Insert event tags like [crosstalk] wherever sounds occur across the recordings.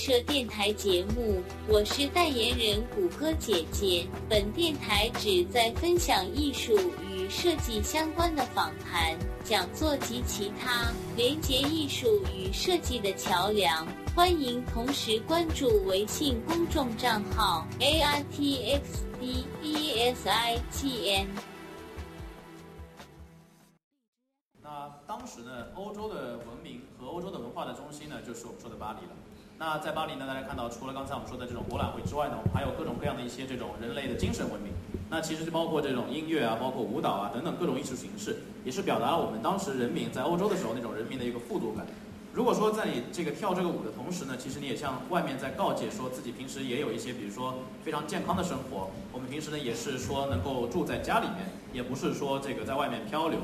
收听艺社电台节目，我是代言人谷歌姐姐。本电台旨在分享艺术与设计相关的访谈、讲座及其他连接艺术与设计的桥梁。欢迎同时关注微信公众账号 A R T X D E S I G N。那当时呢，欧洲的文明和欧洲的文化的中心呢，就是我们说的巴黎了。那在巴黎呢，大家看到，除了刚才我们说的这种博览会之外呢，我们还有各种各样的一些这种人类的精神文明。那其实就包括这种音乐啊，包括舞蹈啊等等各种艺术形式，也是表达了我们当时人民在欧洲的时候那种人民的一个富足感。如果说在你这个跳这个舞的同时呢，其实你也向外面在告诫，说自己平时也有一些，比如说非常健康的生活。我们平时呢，也是说能够住在家里面，也不是说这个在外面漂流。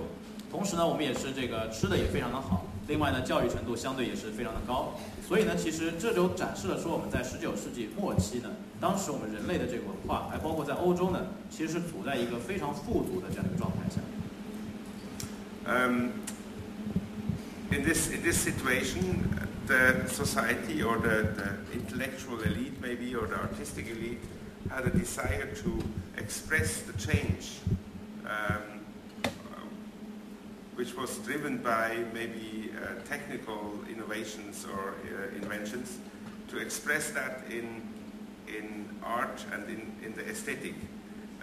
同时呢，我们也是这个吃的也非常的好，另外呢，教育程度相对也是非常的高，所以呢，其实这就展示了说我们在十九世纪末期呢，当时我们人类的这个文化，还包括在欧洲呢，其实是处在一个非常富足的这样一个状态下。Um, in this in this situation, the society or the, the intellectual elite, maybe, or the artistic elite, had a desire to express the change. Um, which was driven by maybe uh, technical innovations or uh, inventions, to express that in, in art and in, in the aesthetic.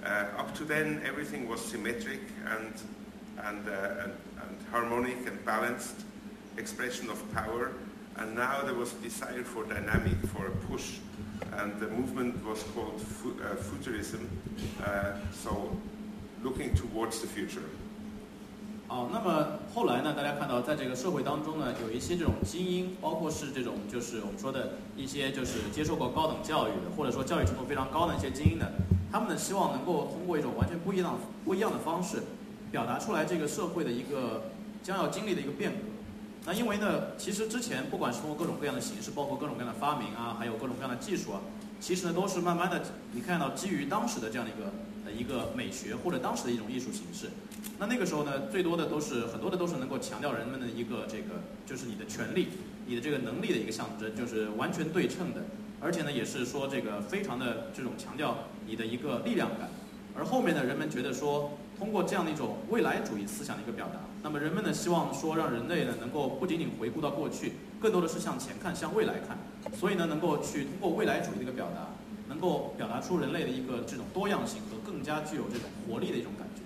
Uh, up to then, everything was symmetric and, and, uh, and, and, harmonic and balanced expression of power. And now there was a desire for dynamic, for a push. And the movement was called fu- uh, futurism, uh, so looking towards the future. 哦，那么后来呢？大家看到，在这个社会当中呢，有一些这种精英，包括是这种就是我们说的一些就是接受过高等教育的，或者说教育程度非常高的一些精英呢，他们呢希望能够通过一种完全不一样不一样的方式，表达出来这个社会的一个将要经历的一个变革。那因为呢，其实之前不管是通过各种各样的形式，包括各种各样的发明啊，还有各种各样的技术啊，其实呢都是慢慢的，你看到基于当时的这样的一个的一个美学或者当时的一种艺术形式。那那个时候呢，最多的都是很多的都是能够强调人们的一个这个，就是你的权利、你的这个能力的一个象征，就是完全对称的，而且呢，也是说这个非常的这种强调你的一个力量感。而后面呢，人们觉得说，通过这样的一种未来主义思想的一个表达，那么人们呢希望说，让人类呢能够不仅仅回顾到过去，更多的是向前看、向未来看。所以呢，能够去通过未来主义的一个表达，能够表达出人类的一个这种多样性更加具有这种活力的一种感觉。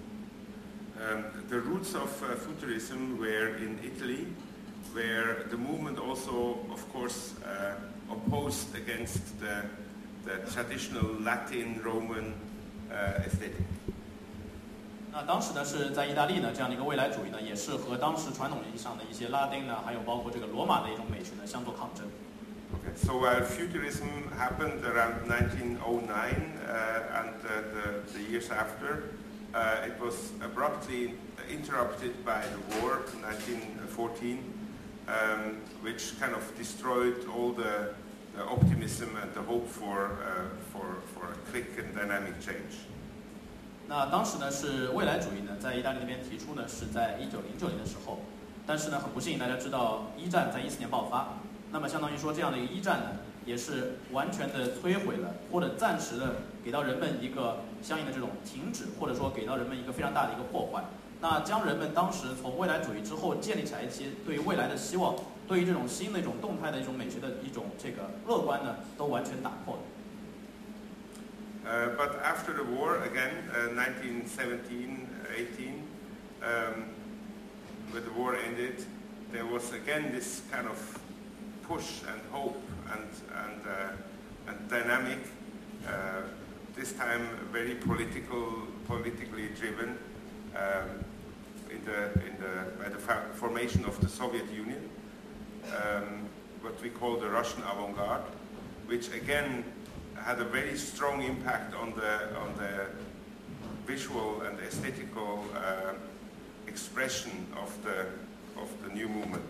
Um, the roots of uh, futurism were in Italy, where the movement also, of course, uh, opposed against the, the traditional Latin Roman uh, aesthetic. 那当时呢是在意大利呢，这样的一个未来主义呢，也是和当时传统意义上的一些拉丁呢，还有包括这个罗马的一种美学呢，相作抗争。Okay, so uh, futurism happened around 1909 uh, and uh, the, the years after. Uh, it was abruptly interrupted by the war, 1914, um, which kind of destroyed all the, the, optimism and the hope for, uh, for, for a quick and dynamic change. 那当时呢是未来主义呢，在意大利那边提出呢，是在一九零九年的时候，但是呢很不幸，大家知道一战在一四年爆发，那么相当于说这样的一个一战呢，也是完全的摧毁了，或者暂时的给到人们一个相应的这种停止，或者说给到人们一个非常大的一个破坏。那将人们当时从未来主义之后建立起来一些对于未来的希望，对于这种新的一种动态的一种美学的一种这个乐观呢，都完全打破了。Uh, but after the war, again, uh, 1917, 18, um, when the war ended, there was again this kind of push and hope and, and, uh, and dynamic, uh, this time very political, politically driven, um, in the, in the, by the formation of the Soviet Union, um, what we call the Russian avant-garde, which again had a very strong impact on the, on the visual and aesthetical uh, expression of the, of the new movement.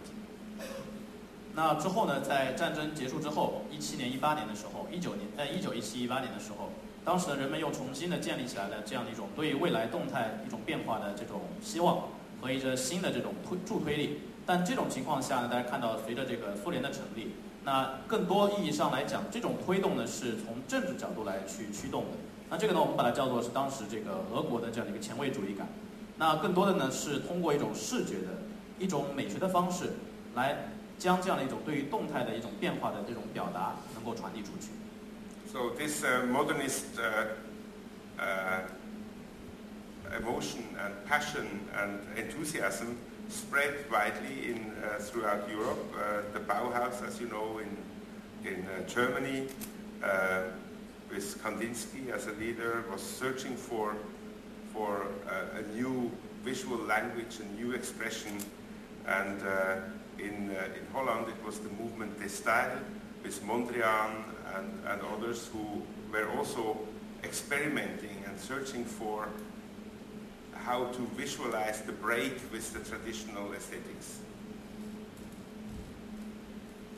那之后呢，在战争结束之后，一七年、一八年的时候，一九年在一九一七、一八年的时候，当时呢，人们又重新的建立起来了这样的一种对于未来动态一种变化的这种希望和一些新的这种推助推力。但这种情况下呢，大家看到随着这个苏联的成立。那更多意义上来讲，这种推动呢是从政治角度来去驱动的。那这个呢，我们把它叫做是当时这个俄国的这样的一个前卫主义感。那更多的呢是通过一种视觉的一种美学的方式，来将这样的一种对于动态的一种变化的这种表达能够传递出去。So this uh, modernist uh, uh, emotion and passion and enthusiasm spread widely in, uh, throughout Europe. Uh, the Bauhaus, as you know, in, in uh, Germany, uh, with Kandinsky as a leader, was searching for, for uh, a new visual language, a new expression. And uh, in, in Holland, it was the movement Des Style with Mondrian and, and others who were also experimenting and searching for how to visualize the break with the traditional aesthetics.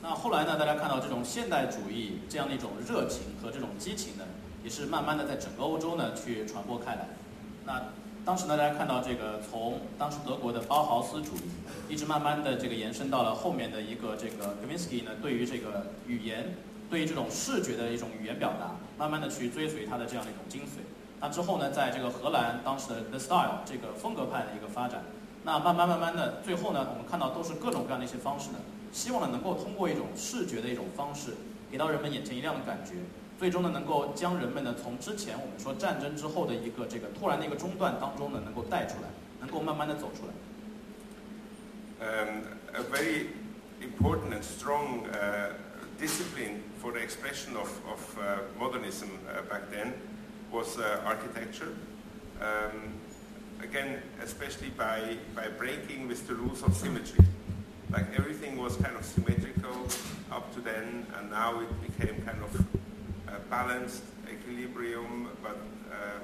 那后来呢？大家看到这种现代主义这样的一种热情和这种激情呢，也是慢慢的在整个欧洲呢去传播开来。那 当时呢，大家看到这个从当时德国的包豪斯主义，一直慢慢的这个延伸到了后面的一个这个 Kavinsky 呢，对于这个语言，对于这种视觉的一种语言表达，慢慢的去追随他的这样的一种精髓。那之后呢，在这个荷兰当时的 The Style 这个风格派的一个发展，那慢慢慢慢的，最后呢，我们看到都是各种各样的一些方式呢，希望呢能够通过一种视觉的一种方式，给到人们眼前一亮的感觉，最终呢能够将人们呢从之前我们说战争之后的一个这个突然的一个中断当中呢，能够带出来，能够慢慢的走出来。Um, a very important and strong uh, discipline for the expression of, of uh, modernism uh, back then. was uh, architecture. Um, again, especially by, by breaking with the rules of symmetry. Like everything was kind of symmetrical up to then, and now it became kind of uh, balanced equilibrium, but uh,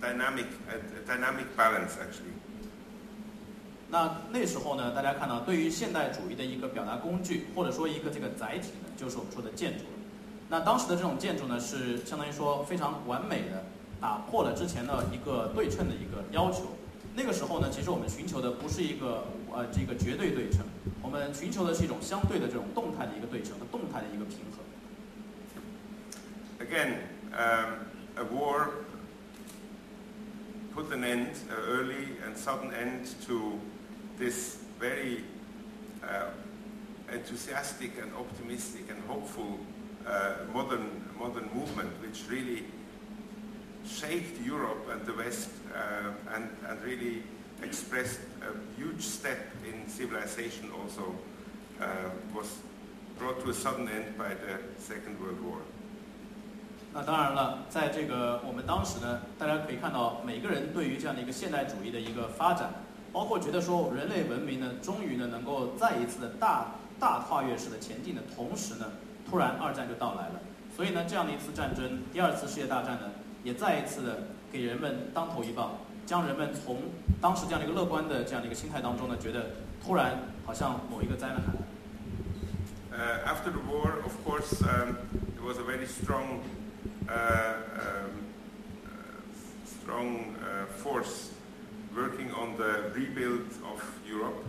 dynamic, dynamic balance actually. 那那时候呢，大家看到对于现代主义的一个表达工具，或者说一个这个载体呢，就是我们说的建筑。那当时的这种建筑呢，是相当于说非常完美的打破了之前的一个对称的一个要求。那个时候呢，其实我们寻求的不是一个呃这个绝对对称，我们寻求的是一种相对的这种动态的一个对称和动态的一个平衡。Again, um, a war put an end, uh, early and sudden end to this very uh, enthusiastic and optimistic and hopeful uh, modern, modern movement which really shaped Europe and the West uh, and, and really expressed a huge step in civilization also uh, was brought to a sudden end by the Second World War. 那当然了，在这个我们当时呢，大家可以看到每个人对于这样的一个现代主义的一个发展，包括觉得说人类文明呢，终于呢能够再一次的大大跨越式的前进的同时呢，突然，二战就到来了。所以呢，这样的一次战争，第二次世界大战呢，也再一次的给人们当头一棒，将人们从当时这样的一个乐观的这样的一个心态当中呢，觉得突然好像某一个灾难来了。Uh, after the war, of course, um, there was a very strong, um, strong uh, force working on the rebuild of Europe.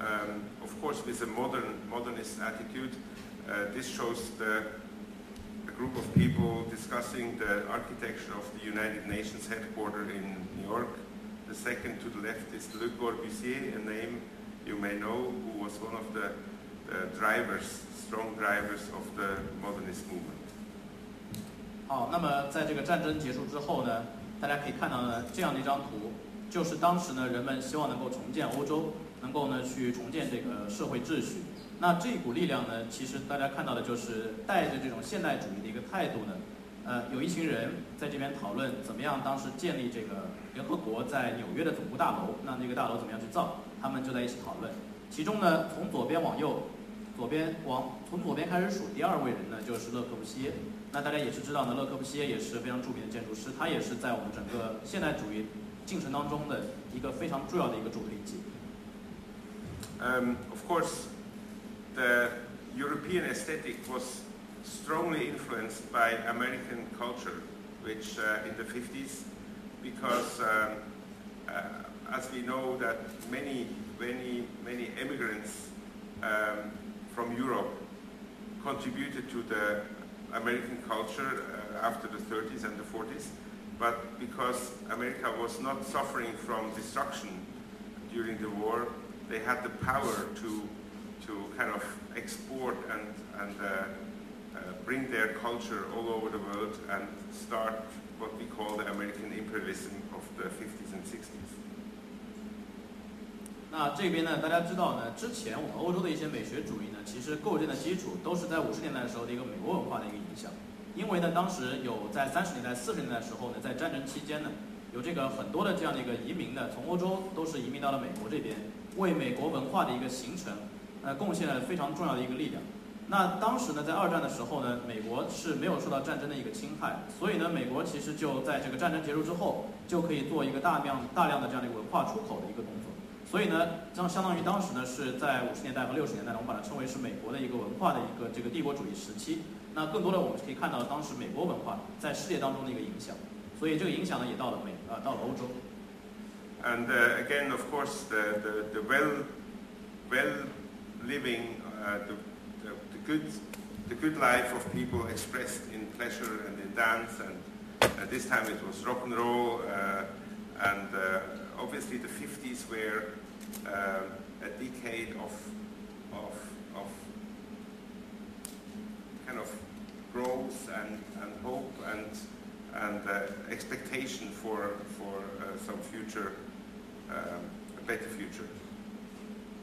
Um, of course, with a modern, modernist attitude. Uh, this shows the, a group of people discussing the architecture of the United Nations headquarters in New York. The second to the left is Le Corbusier, a name you may know, who was one of the, the drivers, strong drivers of the modernist movement. 好，那么在这个战争结束之后呢，大家可以看到呢，这样的一张图，就是当时呢人们希望能够重建欧洲，能够呢去重建这个社会秩序。那这一股力量呢，其实大家看到的就是带着这种现代主义的一个态度呢，呃，有一群人在这边讨论怎么样当时建立这个联合国在纽约的总部大楼，那那个大楼怎么样去造，他们就在一起讨论。其中呢，从左边往右，左边往从左边开始数，第二位人呢就是勒克布西耶。那大家也是知道呢，勒克布西耶也是非常着名的建筑师，他也是在我们整个现代主义进程当中的一个非常重要的一个主力机。Um, of course. the European aesthetic was strongly influenced by American culture, which uh, in the 50s, because um, uh, as we know that many, many, many immigrants um, from Europe contributed to the American culture uh, after the 30s and the 40s, but because America was not suffering from destruction during the war, they had the power to, to kind of export and, and uh, uh, bring their culture all over the world and start what we call the American imperialism of the 50s and 60s. 那这边呢，大家知道呢，之前我们欧洲的一些美学主义呢，其实构建的基础都是在五十年代的时候的一个美国文化的一个影响。因为呢，当时有在三十年代、四十年代的时候呢，在战争期间呢，有这个很多的这样的一个移民呢，从欧洲都是移民到了美国这边，为美国文化的一个形成，呃，贡献了非常重要的一个力量。那当时呢，在二战的时候呢，美国是没有受到战争的一个侵害，所以呢，美国其实就在这个战争结束之后，就可以做一个大量大量的这样的一个文化出口的一个动作。所以呢，相相当于当时呢是在五十年代和六十年代呢，我们把它称为是美国的一个文化的一个这个帝国主义时期。那更多的我们可以看到当时美国文化在世界当中的一个影响，所以这个影响呢也到了美呃到了欧洲。And uh, again, of course, the, the, the well, well living, uh, the, the, the, good, the good life of people expressed in pleasure and in dance, and uh, this time it was rock and roll, uh, and uh, obviously the 50s were uh, a decade of, of, of kind of growth and, and hope and, and uh, expectation for, for uh, some future, um, a better future.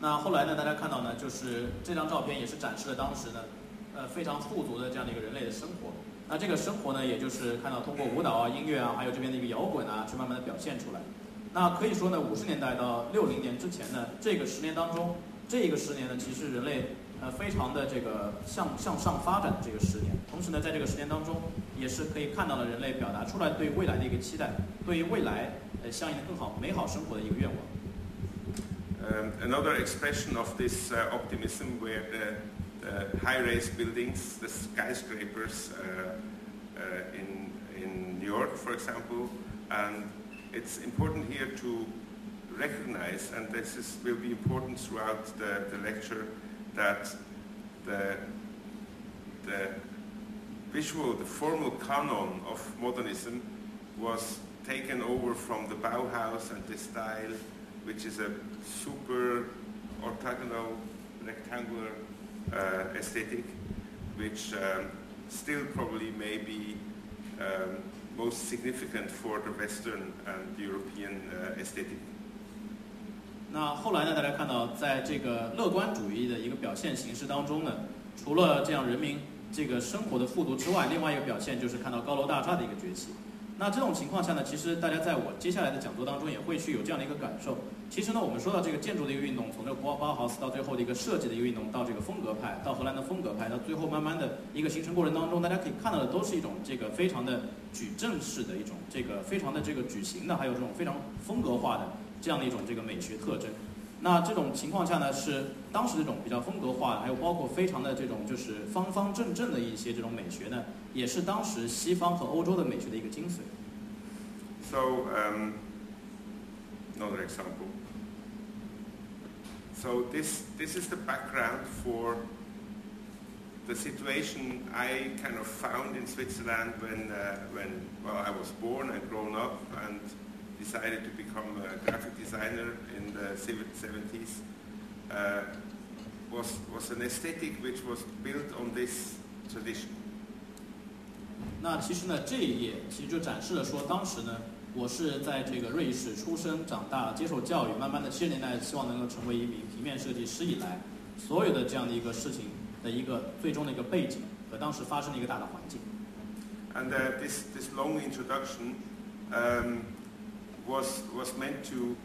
那后来呢，大家看到呢，就是这张照片也是展示了当时呢，呃非常富足的这样的一个人类的生活。 那这个生活呢，也就是看到通过舞蹈啊、音乐啊，还有这边的一个摇滚啊，去慢慢的表现出来。那可以说呢，五十年代到六零年之前呢，这个十年当中，这个十年呢，其实人类呃非常的这个向向上发展的这个十年。同时呢，在这个十年当中，也是可以看到了人类表达出来对未来的一个期待，对于未来呃相应的更好美好生活的一个愿望。Um, another expression of this optimism where high-rise buildings, the skyscrapers uh, uh, in, in New York, for example. And it's important here to recognize, and this is, will be important throughout the, the lecture, that the, the visual, the formal canon of modernism was taken over from the Bauhaus and the style which is a super orthogonal rectangular uh, aesthetic, which um, still probably may be um, most significant for the Western and European uh, aesthetic. 那后来呢，大家看到，在这个乐观主义的一个表现形式当中呢，除了这样人民这个生活的富足之外，另外一个表现就是看到高楼大厦的一个崛起。那这种情况下呢，其实大家在我接下来的讲座当中也会去有这样的一个感受。其实呢，我们说到这个建筑的一个运动，从这个包包豪斯到最后的一个设计的一个运动，到这个风格派，到荷兰的风格派，到最后慢慢的一个形成过程当中，大家可以看到的都是一种这个非常的矩阵式的一种这个非常的这个矩形的，还有这种非常风格化的这样的一种这个美学特征。那这种情况下呢，是当时这种比较风格化的，还有包括非常的这种就是方方正正的一些这种美学呢，也是当时西方和欧洲的美学的一个精髓。 So, um, another example. So this, this is the background for the situation I kind of found in Switzerland when, uh, when well, I was born and grown up and decided to become a graphic designer in the 70s. Uh, was, was an aesthetic which was built on this tradition. 那其实呢，这一页其实就展示了说，当时呢，我是在这个瑞士出生、长大、接受教育，慢慢的七十年代希望能够成为一名平面设计师以来，所有的这样的一个事情的一个最终的一个背景和当时发生的一个大的环境。 And uh, this, this long introduction um, was, was meant to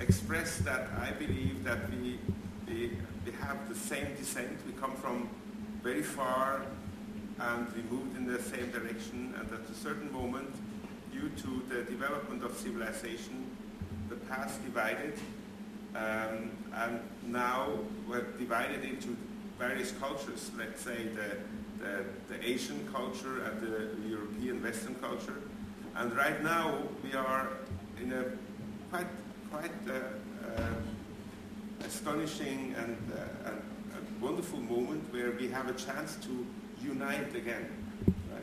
express that I believe that we, we, we have the same descent. We come from very far and we moved in the same direction and at a certain moment, due to the development of civilization, the past divided um, and now we're divided into various cultures, let's say the, the, the Asian culture and the European Western culture. And right now we are in a quite, quite uh, uh, astonishing and, uh, and, and wonderful moment where we have a chance to unite again. Right?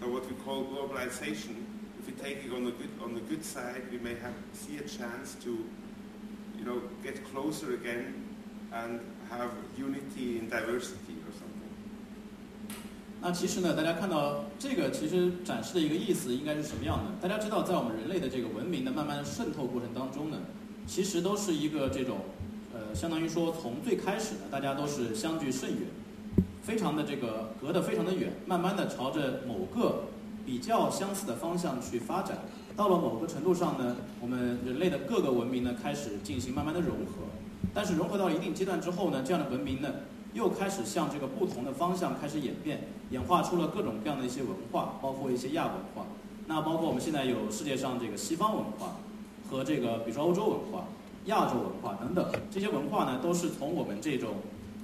So what we call globalization, if we take it on the good, on the good side, we may have, see a chance to, you know, get closer again and have unity in diversity. 那其实呢，大家看到这个其实展示的一个意思应该是什么样的？大家知道，在我们人类的这个文明的慢慢渗透过程当中呢，其实都是一个这种，呃，相当于说从最开始呢，大家都是相距甚远，非常的这个隔得非常的远，慢慢的朝着某个比较相似的方向去发展。到了某个程度上呢，我们人类的各个文明呢开始进行慢慢的融合，但是融合到一定阶段之后呢，这样的文明呢又开始向这个不同的方向开始演变，演化出了各种各样的一些文化，包括一些亚文化。那包括我们现在有世界上这个西方文化和这个比如说欧洲文化、亚洲文化等等这些文化呢，都是从我们这种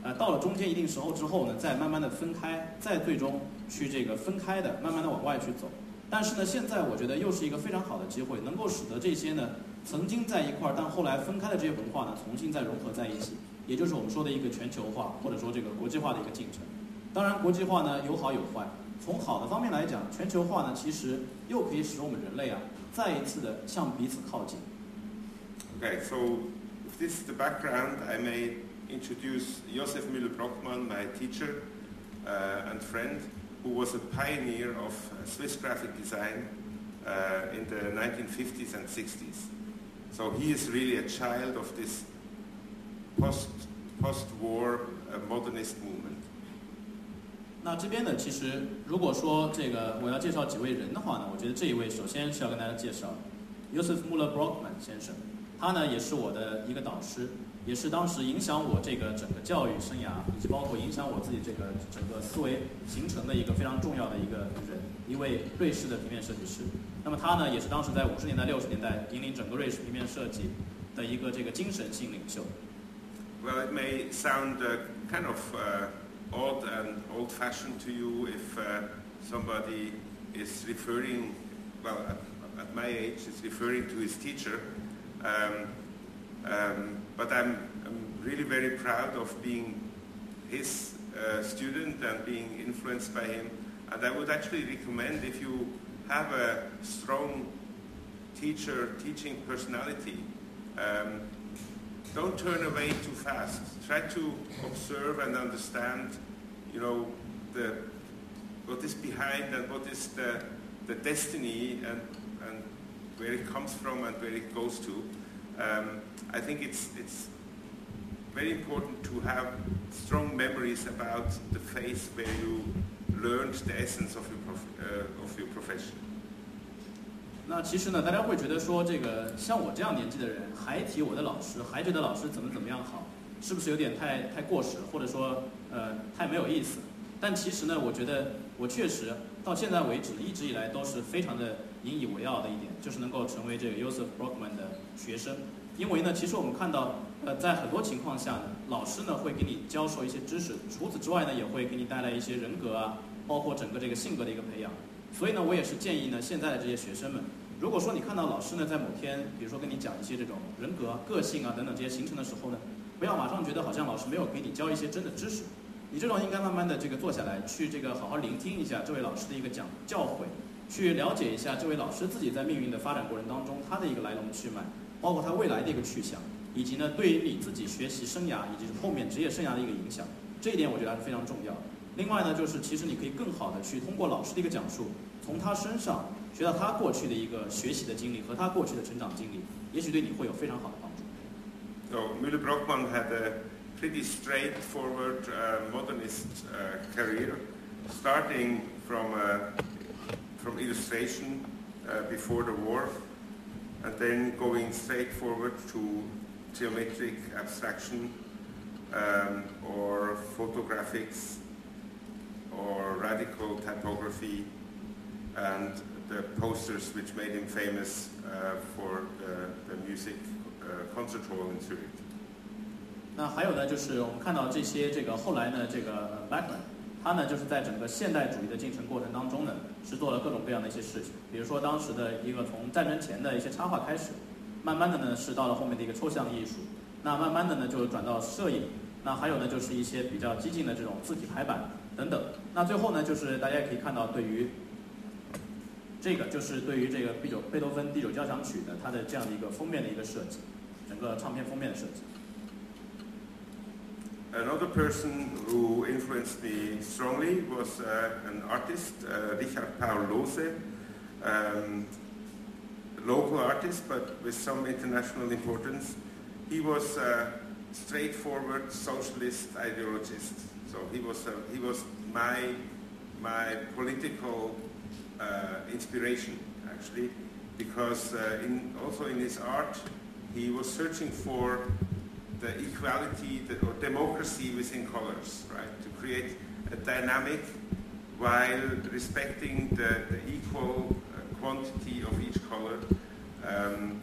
呃到了中间一定时候之后呢，再慢慢的分开，再最终去这个分开的，慢慢的往外去走。但是呢，现在我觉得又是一个非常好的机会，能够使得这些呢曾经在一块儿，但后来分开的这些文化呢，重新再融合在一起，也就是我们说的一个全球化或者说这个国际化的一个进程。当然，国际化呢有好有坏。从好的方面来讲，全球化呢其实又可以使我们人类啊再一次的向彼此靠近。 Okay, so if this is the background, I may introduce Josef Müller-Brockmann, my teacher uh, and friend, who was a pioneer of uh, Swiss graphic design uh, in the 1950s and 60s. So he is really a child of this post, post-war uh, modernist movement. 那这边呢，其实如果说这个我要介绍几位人的话呢，我觉得这一位首先是要跟大家介绍 Josef Muller Brockmann 先生，他呢也是我的一个导师，也是当时影响我这个整个教育生涯，以及包括影响我自己这个整个思维形成的一个非常重要的一个人，一位瑞士的平面设计师。那么他呢，也是当时在五十年代、六十年代引领整个瑞士平面设计的一个这个精神性领袖。Well, it may sound uh, kind of uh, odd and old-fashioned to you if uh, somebody is referring, well, at, at my age, is referring to his teacher. Um, um, but I'm, I'm really very proud of being his uh, student and being influenced by him. And I would actually recommend if you have a strong teacher, teaching personality, um, don't turn away too fast. Try to observe and understand, you know, the, what is behind and what is the, the destiny and, and where it comes from and where it goes to. Um, I think it's, it's very important to have strong memories about the phase where you learned the essence of your, prof, uh, of your profession. 那其实呢，大家会觉得说，这个像我这样年纪的人还提我的老师，还觉得老师怎么怎么样好，是不是有点太太过时，或者说呃太没有意思？但其实呢，我觉得我确实到现在为止，一直以来都是非常的引以为傲的一点，就是能够成为这个 Joseph Brockman 的学生。因为呢，其实我们看到，呃，在很多情况下呢，老师呢会给你教授一些知识，除此之外呢，也会给你带来一些人格啊，包括整个这个性格的一个培养。所以呢，我也是建议呢，现在的这些学生们，如果说你看到老师呢在某天，比如说跟你讲一些这种人格、个性啊等等这些形成的时候呢，不要马上觉得好像老师没有给你教一些真的知识，你这种应该慢慢的这个坐下来，去这个好好聆听一下这位老师的一个讲教诲，去了解一下这位老师自己在命运的发展过程当中他的一个来龙去脉，包括他未来的一个去向，以及呢对于你自己学习生涯以及后面职业生涯的一个影响，这一点我觉得还是非常重要的。另外呢，就是其实你可以更好的去通过老师的一个讲述，从他身上学到他过去的一个学习的经历和他过去的成长经历，也许对你会有非常好的帮助。So Müller-Brockmann had a pretty straightforward uh, modernist uh, career, starting from, uh, from illustration uh, before the war, and then going straight forward to geometric abstraction um, or photographics or radical typography and the posters which made him famous uh, for the, the music uh, concert hall in Zurich. 那还有呢，就是我们看到这些这个后来呢，这个 Beckman，他呢就是在整个现代主义的进程过程当中呢，是做了各种各样的一些事情。比如说当时的一个从战争前的一些插画开始，慢慢的呢是到了后面的一个抽象艺术，那慢慢的呢就转到摄影，那还有呢，就是一些比较激进的这种字体排版等等。那最后呢，就是大家也可以看到，对于这个就是对于这个 B 九贝多芬第九交响曲的它的这样的一个封面的一个设计，整个唱片封面的设计。Another person who influenced me strongly was an artist, uh, Richard Paul Lose, um, local artist but with some international importance. He was a straightforward socialist ideologist. So he was, uh, he was my, my political uh, inspiration, actually, because uh, in, also in his art he was searching for the equality the, or democracy within colors, right? To create a dynamic while respecting the, the equal uh, quantity of each color. Um,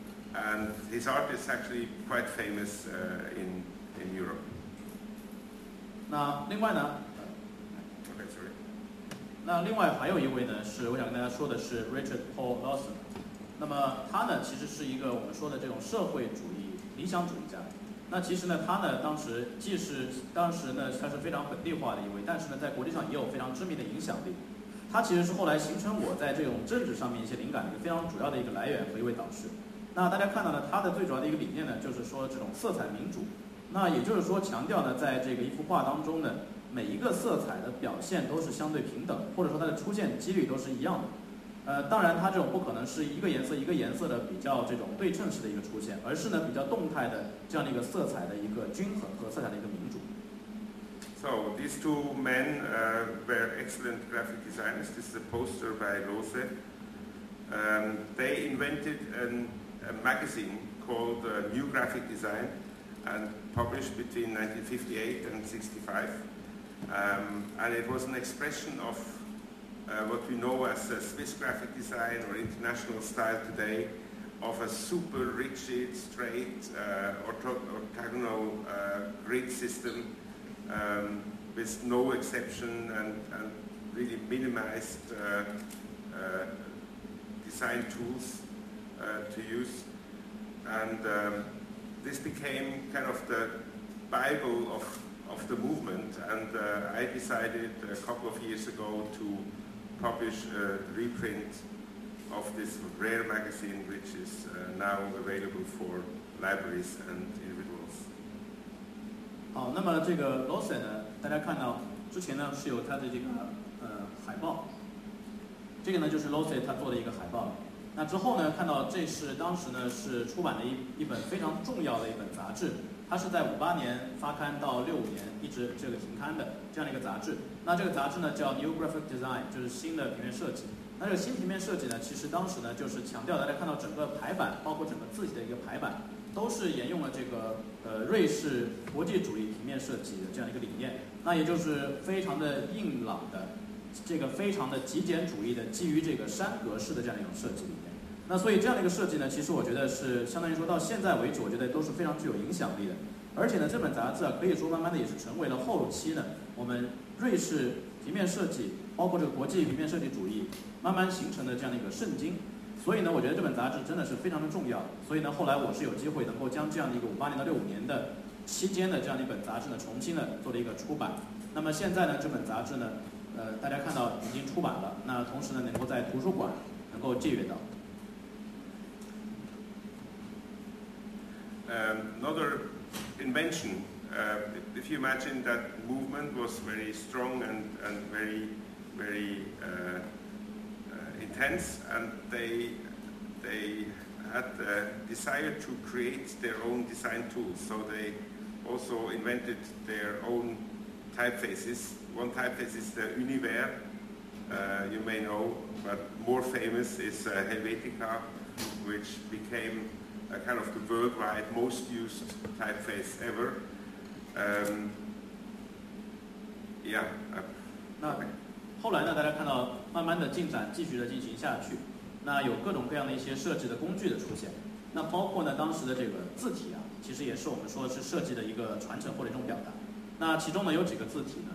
and his art is actually quite famous uh, in, in Europe. 那另外呢，Okay, sorry. 那另外还有一位呢，是我想跟大家说的是 Richard Paul Lawson。那么他呢，其实是一个我们说的这种社会主义理想主义家。那其实呢，他呢当时既是当时呢他是非常本地化的一位，但是呢在国际上也有非常知名的影响力。他其实是后来形成我在这种政治上面一些灵感的一个非常主要的一个来源和一位导师。那大家看到呢，它的最主要的一个理念呢，就是说这种色彩民主。那也就是说，强调呢，在这个一幅画当中呢，每一个色彩的表现都是相对平等，或者说它的出现几率都是一样的。呃，当然，它这种不可能是一个颜色一个颜色的比较这种对称式的一个出现，而是呢比较动态的这样的一个色彩的一个均衡和色彩的一个民主。So these two men uh, were excellent graphic designers. This is a poster by Lose. Um, they invented an, a magazine called uh, New Graphic Design and published between 1958 and 65. Um, and it was an expression of uh, what we know as uh, Swiss graphic design or international style today of a super rigid, straight, uh, ortho- octagonal uh, grid system um, with no exception and, and really minimized uh, design tools to use. And um, this became kind of the Bible of, of the movement. And uh, I decided a couple of years ago to publish a reprint of this rare magazine, which is uh, now available for libraries and individuals. 好，那么这个 l o s e n 呢，大家看到之前呢是有它的这个呃海报，这个呢就是 l o s e n 他做的一个海报。 那之后呢，看到这是当时呢是出版的一一本非常重要的一本杂志，它是在五八年发刊到六五年一直这个停刊的这样的一个杂志。那这个杂志呢叫 New Graphic Design，就是新的平面设计。那这个新平面设计呢，其实当时呢就是强调大家看到整个排版，包括整个字体的一个排版，都是沿用了这个呃瑞士国际主义平面设计的这样一个理念。那也就是非常的硬朗的，这个非常的极简主义的，基于这个山格式的这样一种设计理念。那所以这样的一个设计呢，其实我觉得是相当于说到现在为止，我觉得都是非常具有影响力的。而且呢，这本杂志啊，可以说慢慢的也是成为了后期呢我们瑞士平面设计，包括这个国际平面设计主义慢慢形成的这样的一个圣经。所以呢，我觉得这本杂志真的是非常的重要。所以呢，后来我是有机会能够将这样的一个五八年到六五年的期间的这样的一本杂志呢，重新的做了一个出版。那么现在呢，这本杂志呢，呃，大家看到已经出版了。那同时呢，能够在图书馆能够借阅到。 Um, another invention, uh, if you imagine that movement was very strong and, and very, very uh, uh, intense, and they, they had the desire to create their own design tools. So they also invented their own typefaces. One typeface is the Univer, uh, you may know, but more famous is uh, Helvetica, which became a kind of the worldwide most used typeface ever. Um, yeah. uh, 那后来呢，大家看到慢慢的进展，继续的进行下去。那有各种各样的一些设计的工具的出现。那包括呢，当时的这个字体啊，其实也是我们说是设计的一个传承或者一种表达。那其中呢有几个字体呢，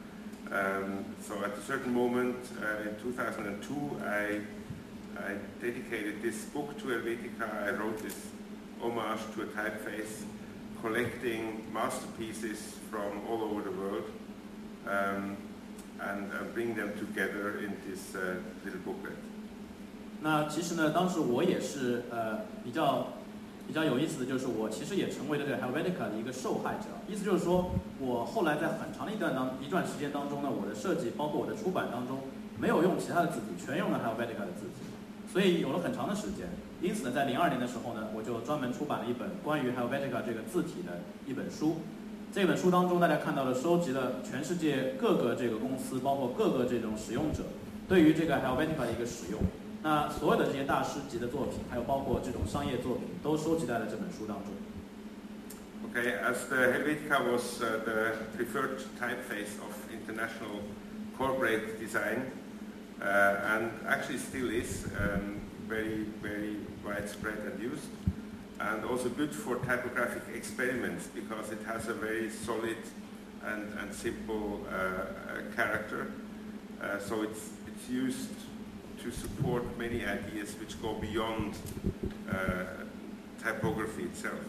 Um, so at a certain moment uh, in 2002, I, I dedicated this book to Helvetica. I wrote this homage to a typeface, collecting masterpieces from all over the world um, and uh, bring them together in this uh, little booklet. 那其实呢，当时我也是呃比较 比较有意思的就是，我其实也成为了这个 Helvetica 的一个受害者。意思就是说，我后来在很长的一段当一段时间当中呢，我的设计包括我的出版当中，没有用其他的字体，全用了 Helvetica 的字体，所以有了很长的时间。因此呢，在零二年的时候呢，我就专门出版了一本关于 Helvetica 这个字体的一本书。这本书当中，大家看到了收集了全世界各个这个公司，包括各个这种使用者对于这个 Helvetica 的一个使用。那所有的这些大师级的作品，还有包括这种商业作品，都收集在了这本书当中。 Okay, as the Helvetica was uh, the preferred typeface of international corporate design, uh, and actually still is um, very, very widespread and used, and also good for typographic experiments because it has a very solid and, and simple uh, uh, character. Uh, so it's, it's used to support many ideas which go beyond uh, typography itself.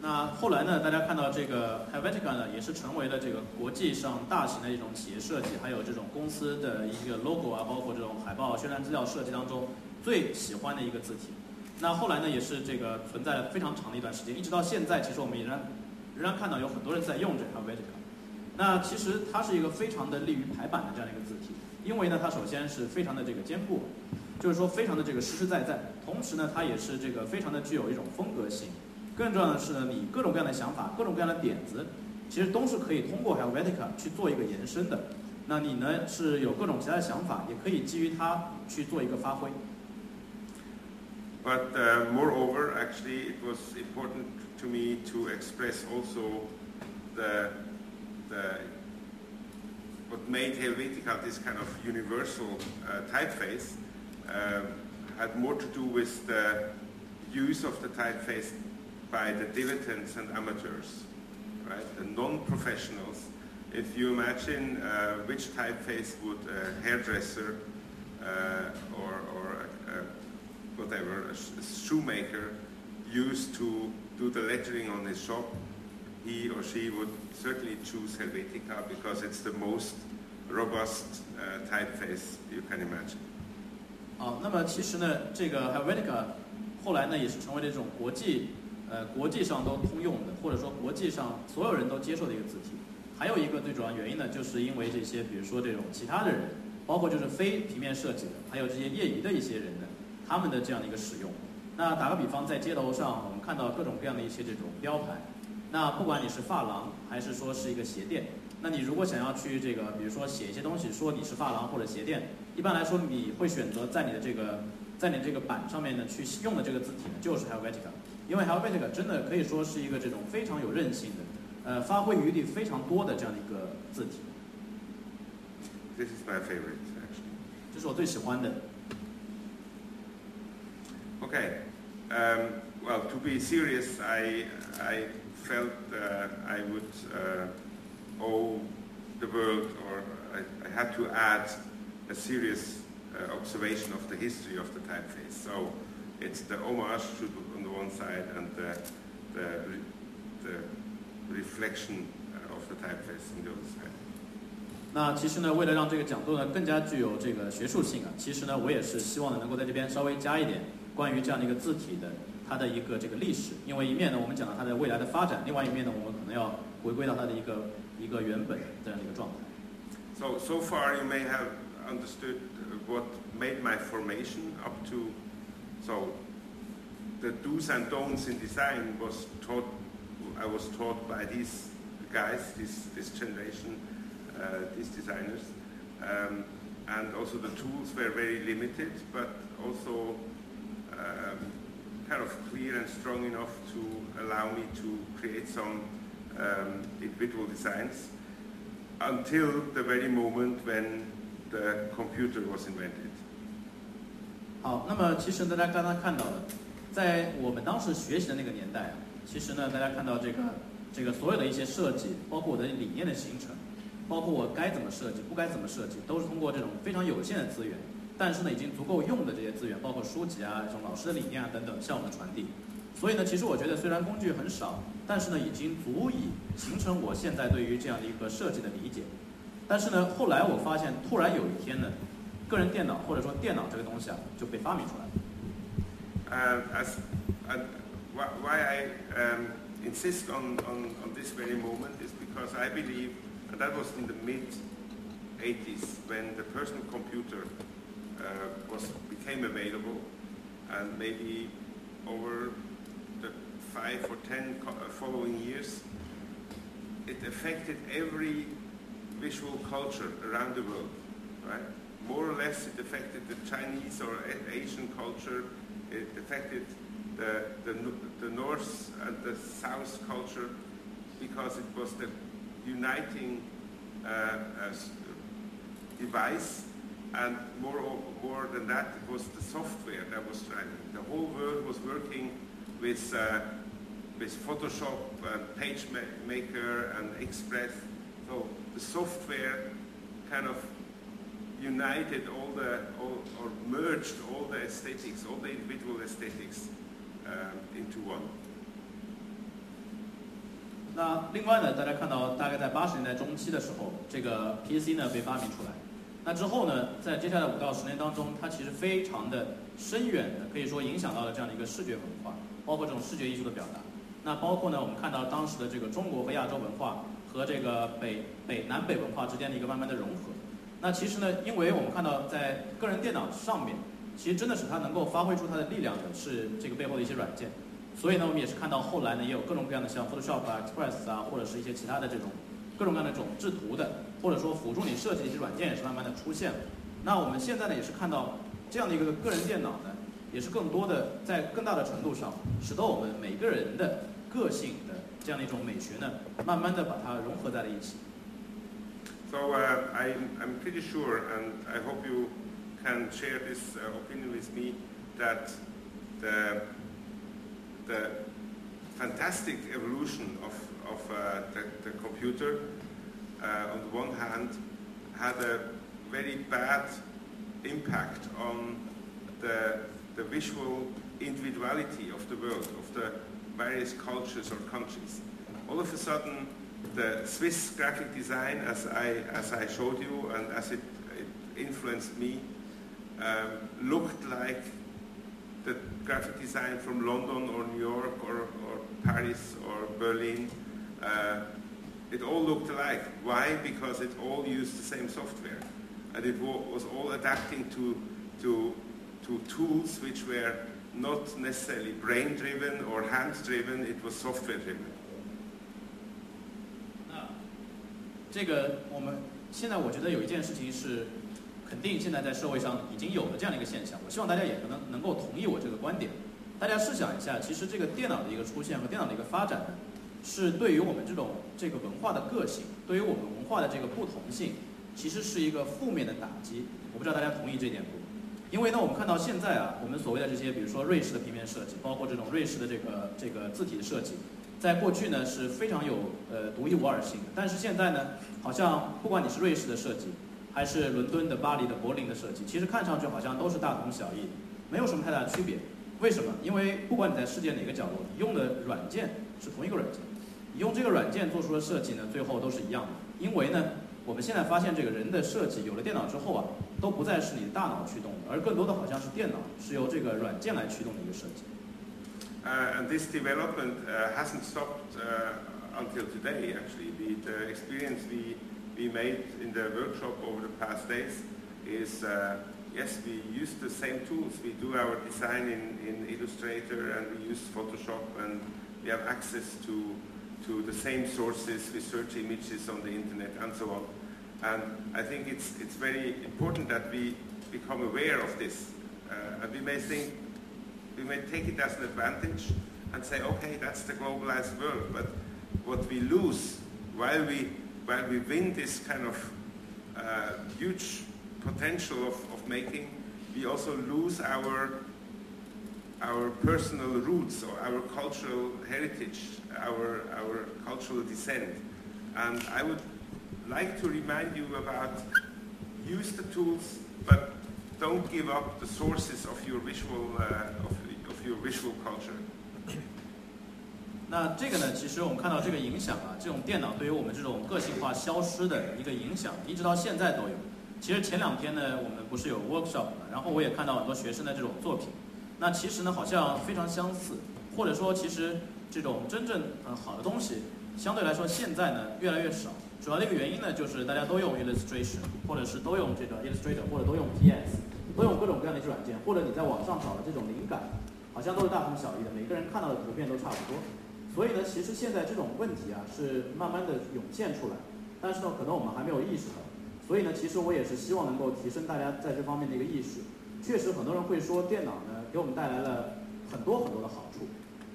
那后来呢，大家看到这个 Helvetica 呢，也是成为了这个国际上大型的一种企业设计，还有这种公司的一个 logo 啊，包括这种海报、宣传资料设计当中最喜欢的一个字体。那后来呢，也是这个存在了非常长的一段时间，一直到现在，其实我们仍然仍然看到有很多人在用这个 Helvetica。那其实它是一个非常的利于排版的这样的一个字体，因为呢，它首先是非常的这个坚固，就是说非常的这个实实在在，同时呢，它也是这个非常的具有一种风格性。更重要的是呢，你各种各样的想法、各种各样的点子，其实都是可以通过 Helvetica 去做一个延伸的。那你呢是有各种其他的想法，也可以基于它去做一个发挥。But uh, moreover, actually, it was important to me to express also the, the what made Helvetica this kind of universal uh, typeface um, had more to do with the use of the typeface by the dilettantes and amateurs, right? The non-professionals. If you imagine uh, which typeface would a hairdresser uh, or, or a, a whatever, a, sh- a shoemaker used to do the lettering on his shop, he or she would certainly choose Helvetica because it's the most robust uh, typeface you can imagine. 好，那么其实呢，这个 Helvetica 后来呢也是成为了这种国际，呃，国际上都通用的，或者说国际上所有人都接受的一个字体。还有一个最主要原因呢，就是因为这些，比如说这种其他的人，包括就是非平面设计的，还有这些业余的一些人呢，他们的这样的一个使用。那打个比方，在街头上，我们看到各种各样的一些这种标牌。那不管你是发廊，还是说是一个鞋店，那你如果想要去这个，比如说写一些东西，说你是发廊或者鞋店，一般来说你会选择在你的这个，在你这个板上面呢去用的这个字体呢，就是 Helvetica，因为 Helvetica 真的可以说是一个这种非常有韧性的，呃，发挥余地非常多的这样的一个字体，This is my favorite, actually. 这是我最喜欢的。Okay. Um, well, to be serious, I, I felt uh, I would uh, owe the world, or I, I had to add a serious uh, observation of the history of the typeface. So it's the homage to the, on the one side and the, the, re- the reflection uh, of the typeface on the other side. 那其实呢，为了让这个讲座呢更加具有这个学术性啊，其实呢，我也是希望呢能够在这边稍微加一点关于这样的一个字体的 它的一个这个历史，因为一面呢我们讲到它的未来的发展，另外一面呢我们可能要回归到它的一个一个原本这样的一个状态。 So, so far you may have understood uh, what made my formation up to, so the do's and don'ts in design was taught, I was taught by these guys, this, this generation, uh, these designers. Um, and also the tools were very limited, but also um, kind of clear and strong enough to allow me to create some um, individual designs. until the very moment when the computer was invented. 好，那么其实大家刚刚看到的，在我们当时学习的那个年代啊，其实呢，大家看到这个这个所有的一些设计，包括我的理念的形成，包括我该怎么设计，不该怎么设计，都是通过这种非常有限的资源，但是呢，已经足够用的这些资源，包括书籍啊、这种老师的理念啊等等，向我们传递。所以呢，其实我觉得虽然工具很少，但是呢，已经足以形成我现在对于这样的一个设计的理解。但是呢，后来我发现，突然有一天呢，个人电脑或者说电脑这个东西啊，就被发明出来了。Uh, as, and wh- why I um, insist on, on, on this very moment is because I believe, that was in the mid 80s when the personal computer was became available, and maybe over the five or ten uh, following years, it affected every visual culture around the world, right? More or less, it affected the Chinese or Asian culture. It affected the, the, the North and the South culture because it was the uniting uh, uh, device. And more, o- more than that, it was the software that was driving. The whole world was working with, uh, with Photoshop and PageMaker and Express. So the software kind of united all the, all, or merged all the aesthetics, all the individual aesthetics um, into one. 那另外呢，大家看到大概在八十年代中期的时候，这个 PC 呢被发明出来。 那之后呢，在接下来五到十年当中，它其实非常的深远的，可以说影响到了这样的一个视觉文化，包括这种视觉艺术的表达。那包括呢，我们看到当时的这个中国和亚洲文化和这个北北南北文化之间的一个慢慢的融合。那其实呢，因为我们看到在个人电脑上面，其实真的是它能够发挥出它的力量的是这个背后的一些软件。所以呢，我们也是看到后来呢，也有各种各样的像 Photoshop 啊、Express 啊，或者是一些其他的这种各种各样的这种制图的，或者说辅助你设计的一些软件也是慢慢的出现了。那我们现在呢，也是看到这样的一个个人电脑呢，也是更多的在更大的程度上，使得我们每个人的个性的这样的一种美学呢，慢慢的把它融合在了一起。 So uh, I, I'm pretty sure, and I hope you can share this uh, opinion with me, that the, the fantastic evolution of, of uh, the, the computer, uh, on the one hand, had a very bad impact on the, the visual individuality of the world, of the various cultures or countries. All of a sudden, the Swiss graphic design, as I, as I showed you and as it, it influenced me, um, looked like the graphic design from London or New York or, or Paris or Berlin. Uh, it all looked alike. Why? Because it all used the same software. And it was all adapting to, to, to tools which were not necessarily brain driven or hand driven, it was software driven. 那这个我们现在我觉得有一件事情是肯定现在在社会上已经有了这样的一个现象，我希望大家也可能能够同意我这个观点。大家试想一下，其实这个电脑的一个出现和电脑的一个发展呢，是对于我们这种这个文化的个性，对于我们文化的这个不同性，其实是一个负面的打击。我不知道大家同意这点不？因为呢，我们看到现在啊，我们所谓的这些，比如说瑞士的平面设计，包括这种瑞士的这个这个字体的设计，在过去呢是非常有呃独一无二性的，但是现在呢，好像不管你是瑞士的设计，还是伦敦的、巴黎的、柏林的设计，其实看上去好像都是大同小异，没有什么太大的区别。为什么？因为不管你在世界哪个角落，你用的软件是同一个软件，你用这个软件做出的设计呢，最后都是一样的。因为呢，我们现在发现这个人的设计有了电脑之后啊，都不再是你的大脑驱动的，而更多的好像是电脑是由这个软件来驱动的一个设计。 Uh, and this development uh, hasn't stopped uh, until today, actually. The, the experience we, we made in the workshop over the past days is, uh, yes, we use the same tools. We do our design in, in Illustrator and we use Photoshop and we have access to, to the same sources. We search images on the internet and so on. And I think it's, it's very important that we become aware of this. Uh, and we may think we may take it as an advantage and say, okay, that's the globalized world. But what we lose while we while we win this kind of uh, huge potential of, of making, we also lose our our personal roots or our cultural heritage, our, our cultural descent. And I would like to remind you about use the tools, but don't give up the sources of your visual, uh, of, of your visual culture. [coughs] 那这个呢，其实我们看到这个影响啊，这种电脑对于我们这种个性化消失的一个影响，一直到现在都有。其实前两天呢，我们不是有 workshop 嘛，然后我也看到很多学生的这种作品。 那其实呢，好像非常相似，或者说，其实这种真正呃好的东西，相对来说现在呢越来越少。主要的一个原因呢，就是大家都用 illustration，或者是都用这个 Illustrator，或者都用 PS，都用各种各样的一些软件，或者你在网上找的这种灵感，好像都是大同小异的，每个人看到的图片都差不多。所以呢，其实现在这种问题啊是慢慢的涌现出来，但是呢，可能我们还没有意识到。所以呢，其实我也是希望能够提升大家在这方面的一个意识。确实，很多人会说电脑呢。给我们带来了很多很多的好处。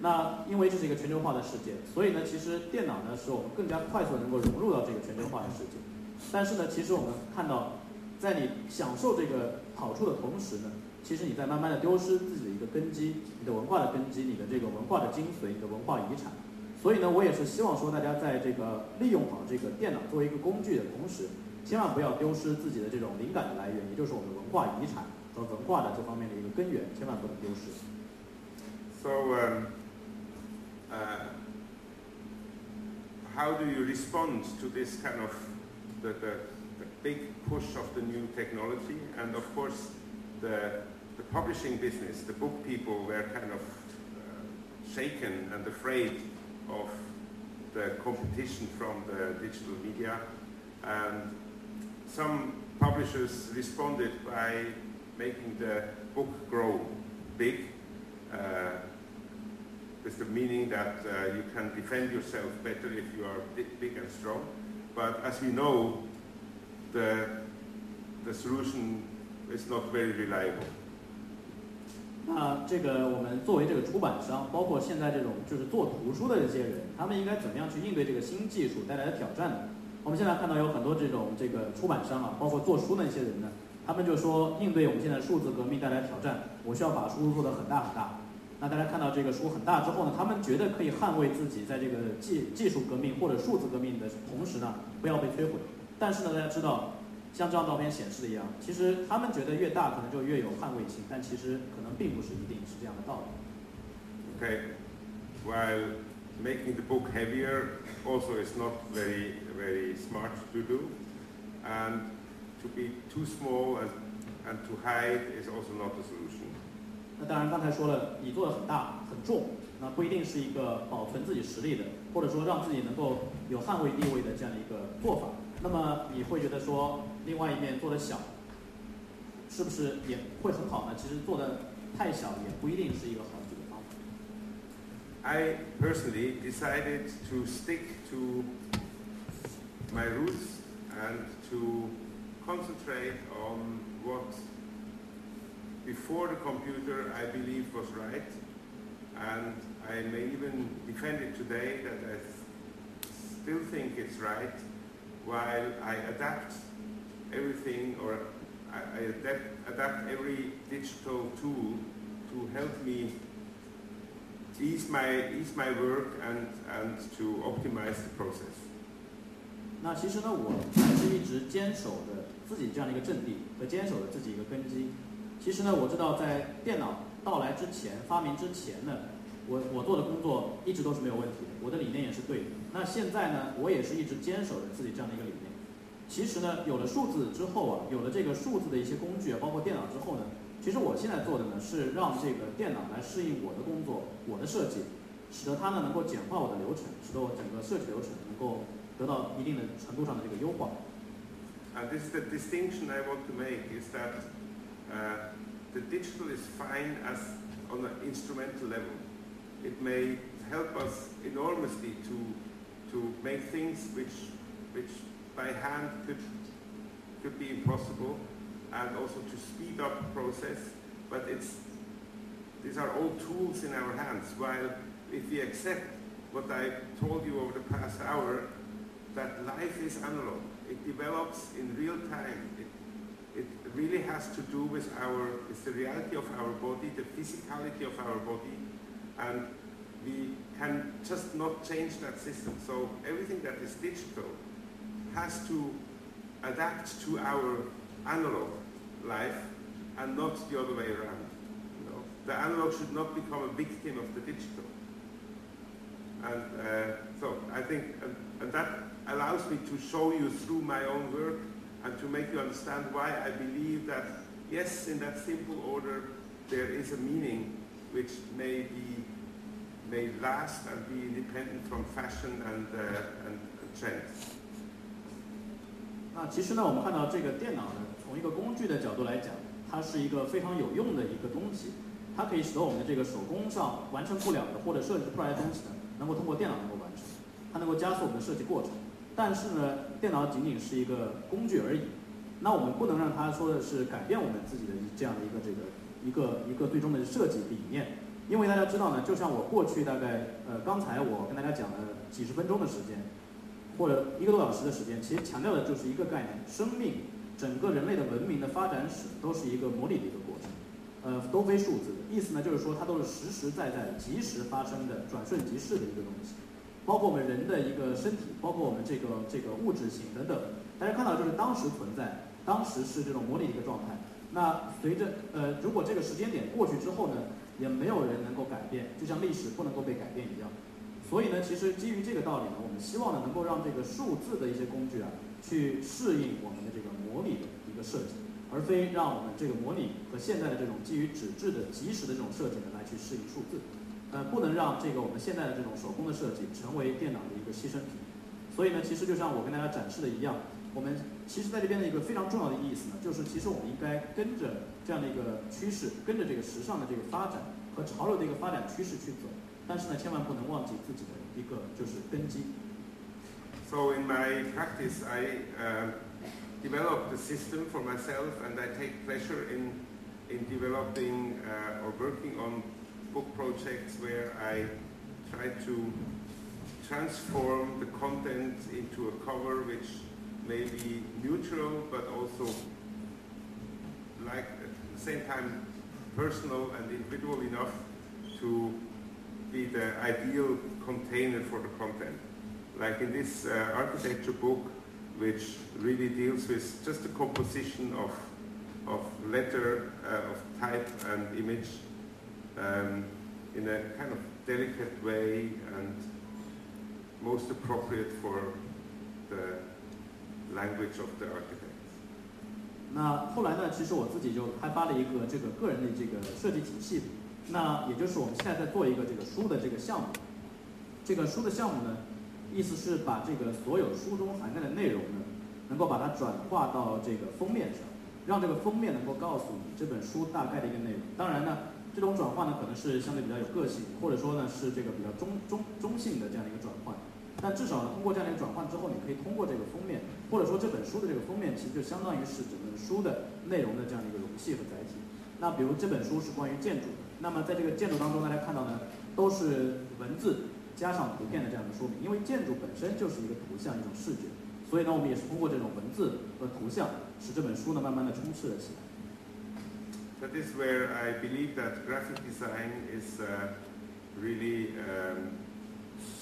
那因为这是一个全球化的世界，所以呢，其实电脑呢使我们更加快速能够融入到这个全球化的世界。但是呢，其实我们看到，在你享受这个好处的同时呢，其实你在慢慢的丢失自己的一个根基，你的文化的根基，你的这个文化的精髓，你的文化遗产。所以呢，我也是希望说，大家在这个利用好这个电脑作为一个工具的同时，千万不要丢失自己的这种灵感的来源，也就是我们的文化遗产。和文化的这方面的一个根源，千万不能丢失。So, um, uh, how do you respond to this kind of the, the, the big push of the new technology? And of course, the, the publishing business, the book people were kind of uh, shaken and afraid of the competition from the digital media. And some publishers responded by making the book grow big, uh, with the meaning that you can defend yourself better if you are big, big and strong. But as we know, the, the solution is not very reliable. 那这个我们作为这个出版商，包括现在这种就是做图书的这些人，他们应该怎么样去应对这个新技术带来的挑战呢？我们现在看到有很多这种这个出版商啊，包括做书的一些人呢，他们就说，应对我们现在数字革命带来挑战，我需要把书做得很大很大。那大家看到这个书很大之后呢，他们觉得可以捍卫自己在这个技技术革命或者数字革命的同时呢，不要被摧毁。但是呢，大家知道，像这张照片显示的一样，其实他们觉得越大可能就越有捍卫性，但其实可能并不是一定是这样的道理。Okay, while making the book heavier also is not very very smart to do, and to be too small and, and to hide is also not the solution. 那当然，刚才说了，你做的很大很重，那不一定是一个保存自己实力的，或者说让自己能够有捍卫地位的这样的一个做法。那么你会觉得说，另外一面做的小，是不是也会很好呢？其实做的太小也不一定是一个好的这个方法。I personally decided to stick to my roots and to concentrate on what before the computer I believe was right and I may even defend it today that I still think it's right while I adapt everything or I, I adapt, adapt every digital tool to help me ease my, ease my work and, and to optimize the process. 那其实呢，我还是一直坚守的 自己这样的一个阵地和坚守的自己一个根基。其实呢，我知道在电脑到来之前、发明之前呢，我我做的工作一直都是没有问题的，我的理念也是对的。那现在呢，我也是一直坚守着自己这样的一个理念。其实呢，有了数字之后啊，有了这个数字的一些工具啊，包括电脑之后呢，其实我现在做的呢是让这个电脑来适应我的工作、我的设计，使得它呢能够简化我的流程，使得我整个设计流程能够得到一定的程度上的这个优化。And this is the distinction I want to make is that uh, the digital is fine as on an instrumental level. It may help us enormously to to make things which which by hand could could be impossible and also to speed up process. But it's these are all tools in our hands. While if we accept what I told you over the past hour, that life is analog. It develops in real time. It, it really has to do with our, with the reality of our body, the physicality of our body, and we can just not change that system. So everything that is digital has to adapt to our analog life and not the other way around. You know? The analog should not become a victim of the digital. And uh, so I think, and, and that allows me to show you through my own work and to make you understand why I believe that, yes, in that simple order, there is a meaning which may be may last and be independent from fashion and, uh, and trends. 那其实呢，我们看到这个电脑呢，从一个工具的角度来讲，它是一个非常有用的一个东西，它可以使得我们的这个手工上完成不了的或者设计不出来的东西呢，能够通过电脑能够完成，它能够加速我们的设计过程。 但是呢，电脑仅仅是一个工具而已，那我们不能让它说的是改变我们自己的这样的一个这个一个一个最终的设计理念。因为大家知道呢，就像我过去大概呃刚才我跟大家讲了几十分钟的时间，或者一个多小时的时间，其实强调的就是一个概念：生命，整个人类的文明的发展史都是一个模拟的一个过程，呃，都非数字。意思呢，就是说它都是实实在在、即时发生的、转瞬即逝的一个东西。包括我们人的一个身体，包括我们这个这个物质性等等，大家看到就是当时存在，当时是这种模拟一个状态。那随着呃，如果这个时间点过去之后呢？也没有人能够改变，就像历史不能够被改变一样。所以呢，其实基于这个道理呢，我们希望呢能够让这个数字的一些工具啊，去适应我们的这个模拟的一个设计，而非让我们这个模拟和现在的这种基于纸质的即时的这种设计呢来去适应数字。呃，不能让这个我们现在的这种手工的设计成为电脑的一个牺牲品。所以呢，其实就像我跟大家展示的一样，我们其实在这边的一个非常重要的意思呢，就是其实我们应该跟着。这样的一个趋势，跟着这个时尚的这个发展和潮流的一个发展趋势去走，但是呢，千万不能忘记自己的一个就是根基。So in my practice, I uh, develop the system for myself, and I take pleasure in in developing uh, or working on book projects where I try to transform the content into a cover which may be neutral but also like at the same time personal and individual enough to be the ideal container for the content. Like in this uh, architecture book, which really deals with just the composition of, of letter, uh, of type and image um, in a kind of delicate way and most appropriate for the language of the architect. 那后来呢？其实我自己就开发了一个这个个人的这个设计体系，那也就是我们现在在做一个这个书的这个项目。这个书的项目呢，意思是把这个所有书中涵盖的内容呢，能够把它转化到这个封面上，让这个封面能够告诉你这本书大概的一个内容。当然呢，这种转换呢，可能是相对比较有个性，或者说呢是这个比较中中中性的这样的一个转换。但至少呢，通过这样的一个转换之后，你可以通过这个封面，或者说这本书的这个封面，其实就相当于是整本书的内容的这样的一个容器和载体。那比如这本书是关于建筑，那么在这个建筑当中，大家看到呢，都是文字加上图片的这样的说明，因为建筑本身就是一个图像，一种视觉，所以呢，我们也是通过这种文字和图像，使这本书呢慢慢的充斥了起来。That is where I believe that graphic design is uh, really um,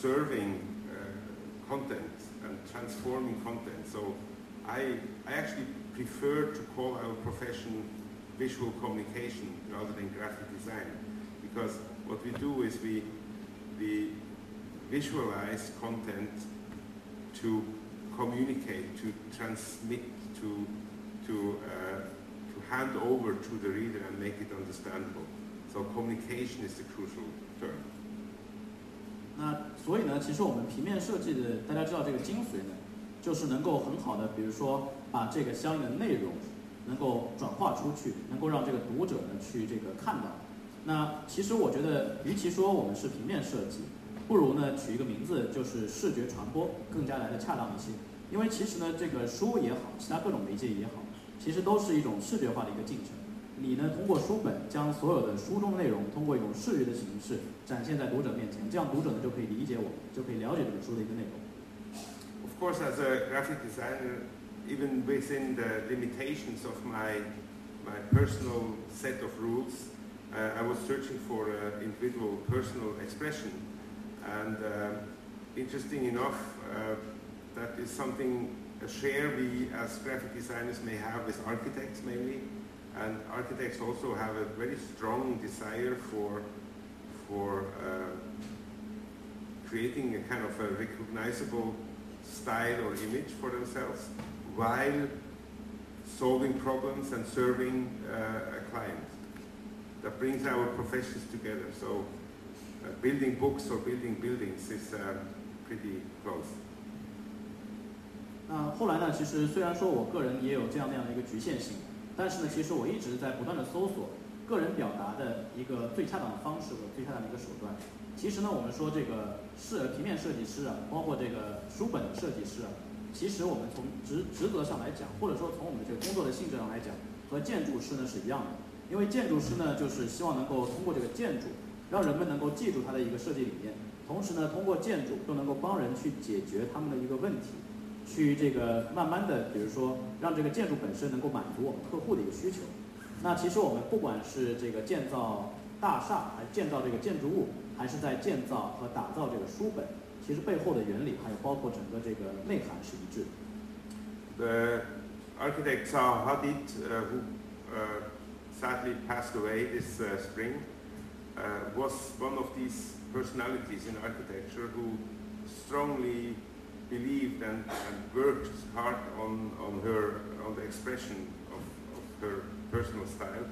serving. Uh, content and transforming content. So I, I actually prefer to call our profession visual communication rather than graphic design because what we do is we, we visualize content to communicate, to transmit, to, to, uh, hand over to the reader and make it understandable. So communication is the crucial term. 那所以呢，其实我们平面设计的，大家知道这个精髓呢，就是能够很好的，比如说把这个相应的内容能够转化出去，能够让这个读者呢去这个看到。那其实我觉得，与其说我们是平面设计，不如呢取一个名字，就是视觉传播，更加来的恰当一些。因为其实呢，这个书也好，其他各种媒介也好，其实都是一种视觉化的一个进程。你呢？通过书本将所有的书中内容，通过一种视觉的形式展现在读者面前，这样读者呢就可以理解我，就可以了解这本书的一个内容。of course, as a graphic designer, even within the limitations of my, my personal set of rules, I was searching for uh, individual personal expression. And interesting enough, that is something, a share we as graphic designers may have with architects mainly. And architects also have a very strong desire for, for uh, creating a kind of a recognizable style or image for themselves while solving problems and serving uh, a client. That brings our professions together. So uh, building books or building buildings is uh, pretty close. 那后来呢？其实虽然说我个人也有这样那样的一个局限性，但是呢，其实我一直在不断的搜索个人表达的一个最恰当的方式和最恰当的一个手段。其实呢，我们说这个设平面设计师啊，包括这个书本的设计师啊，其实我们从职职责上来讲，或者说从我们这个工作的性质上来讲，和建筑师呢是一样的。因为建筑师呢，就是希望能够通过这个建筑，让人们能够记住他的一个设计理念，同时呢，通过建筑又能够帮人去解决他们的一个问题。去这个慢慢的，比如说让这个建筑本身能够满足我们客户的一个需求。那其实我们不管是这个建造大厦，还是建造这个建筑物，还是在建造和打造这个书本，其实背后的原理还有包括整个这个内涵是一致的。The architect Zaha Hadid, uh, who uh, sadly passed away this uh, spring, uh, was one of these personalities in architecture who strongly believed and, and worked hard on, on her on the expression of, of her personal style.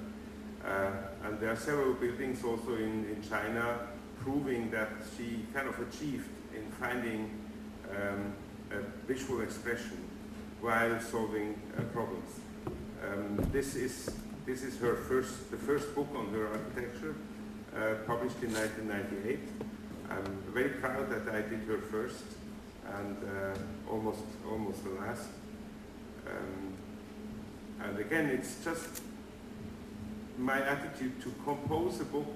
Uh, and there are several buildings also in, in China proving that she kind of achieved in finding um, a visual expression while solving uh, problems. Um, this is this is her first the first book on her architecture, uh, published in 1998. I'm very proud that I did her first and uh, almost almost the last. Um, and again, it's just my attitude to compose a book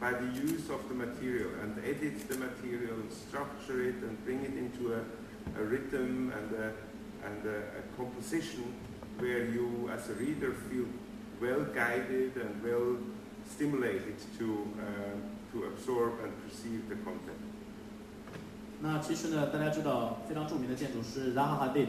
by the use of the material and edit the material and structure it and bring it into a, a rhythm and, a, and a, a composition where you as a reader feel well guided and well stimulated to, uh, to absorb and perceive the content. 那其实呢，大家知道非常著名的建筑师 Zaha Hadid，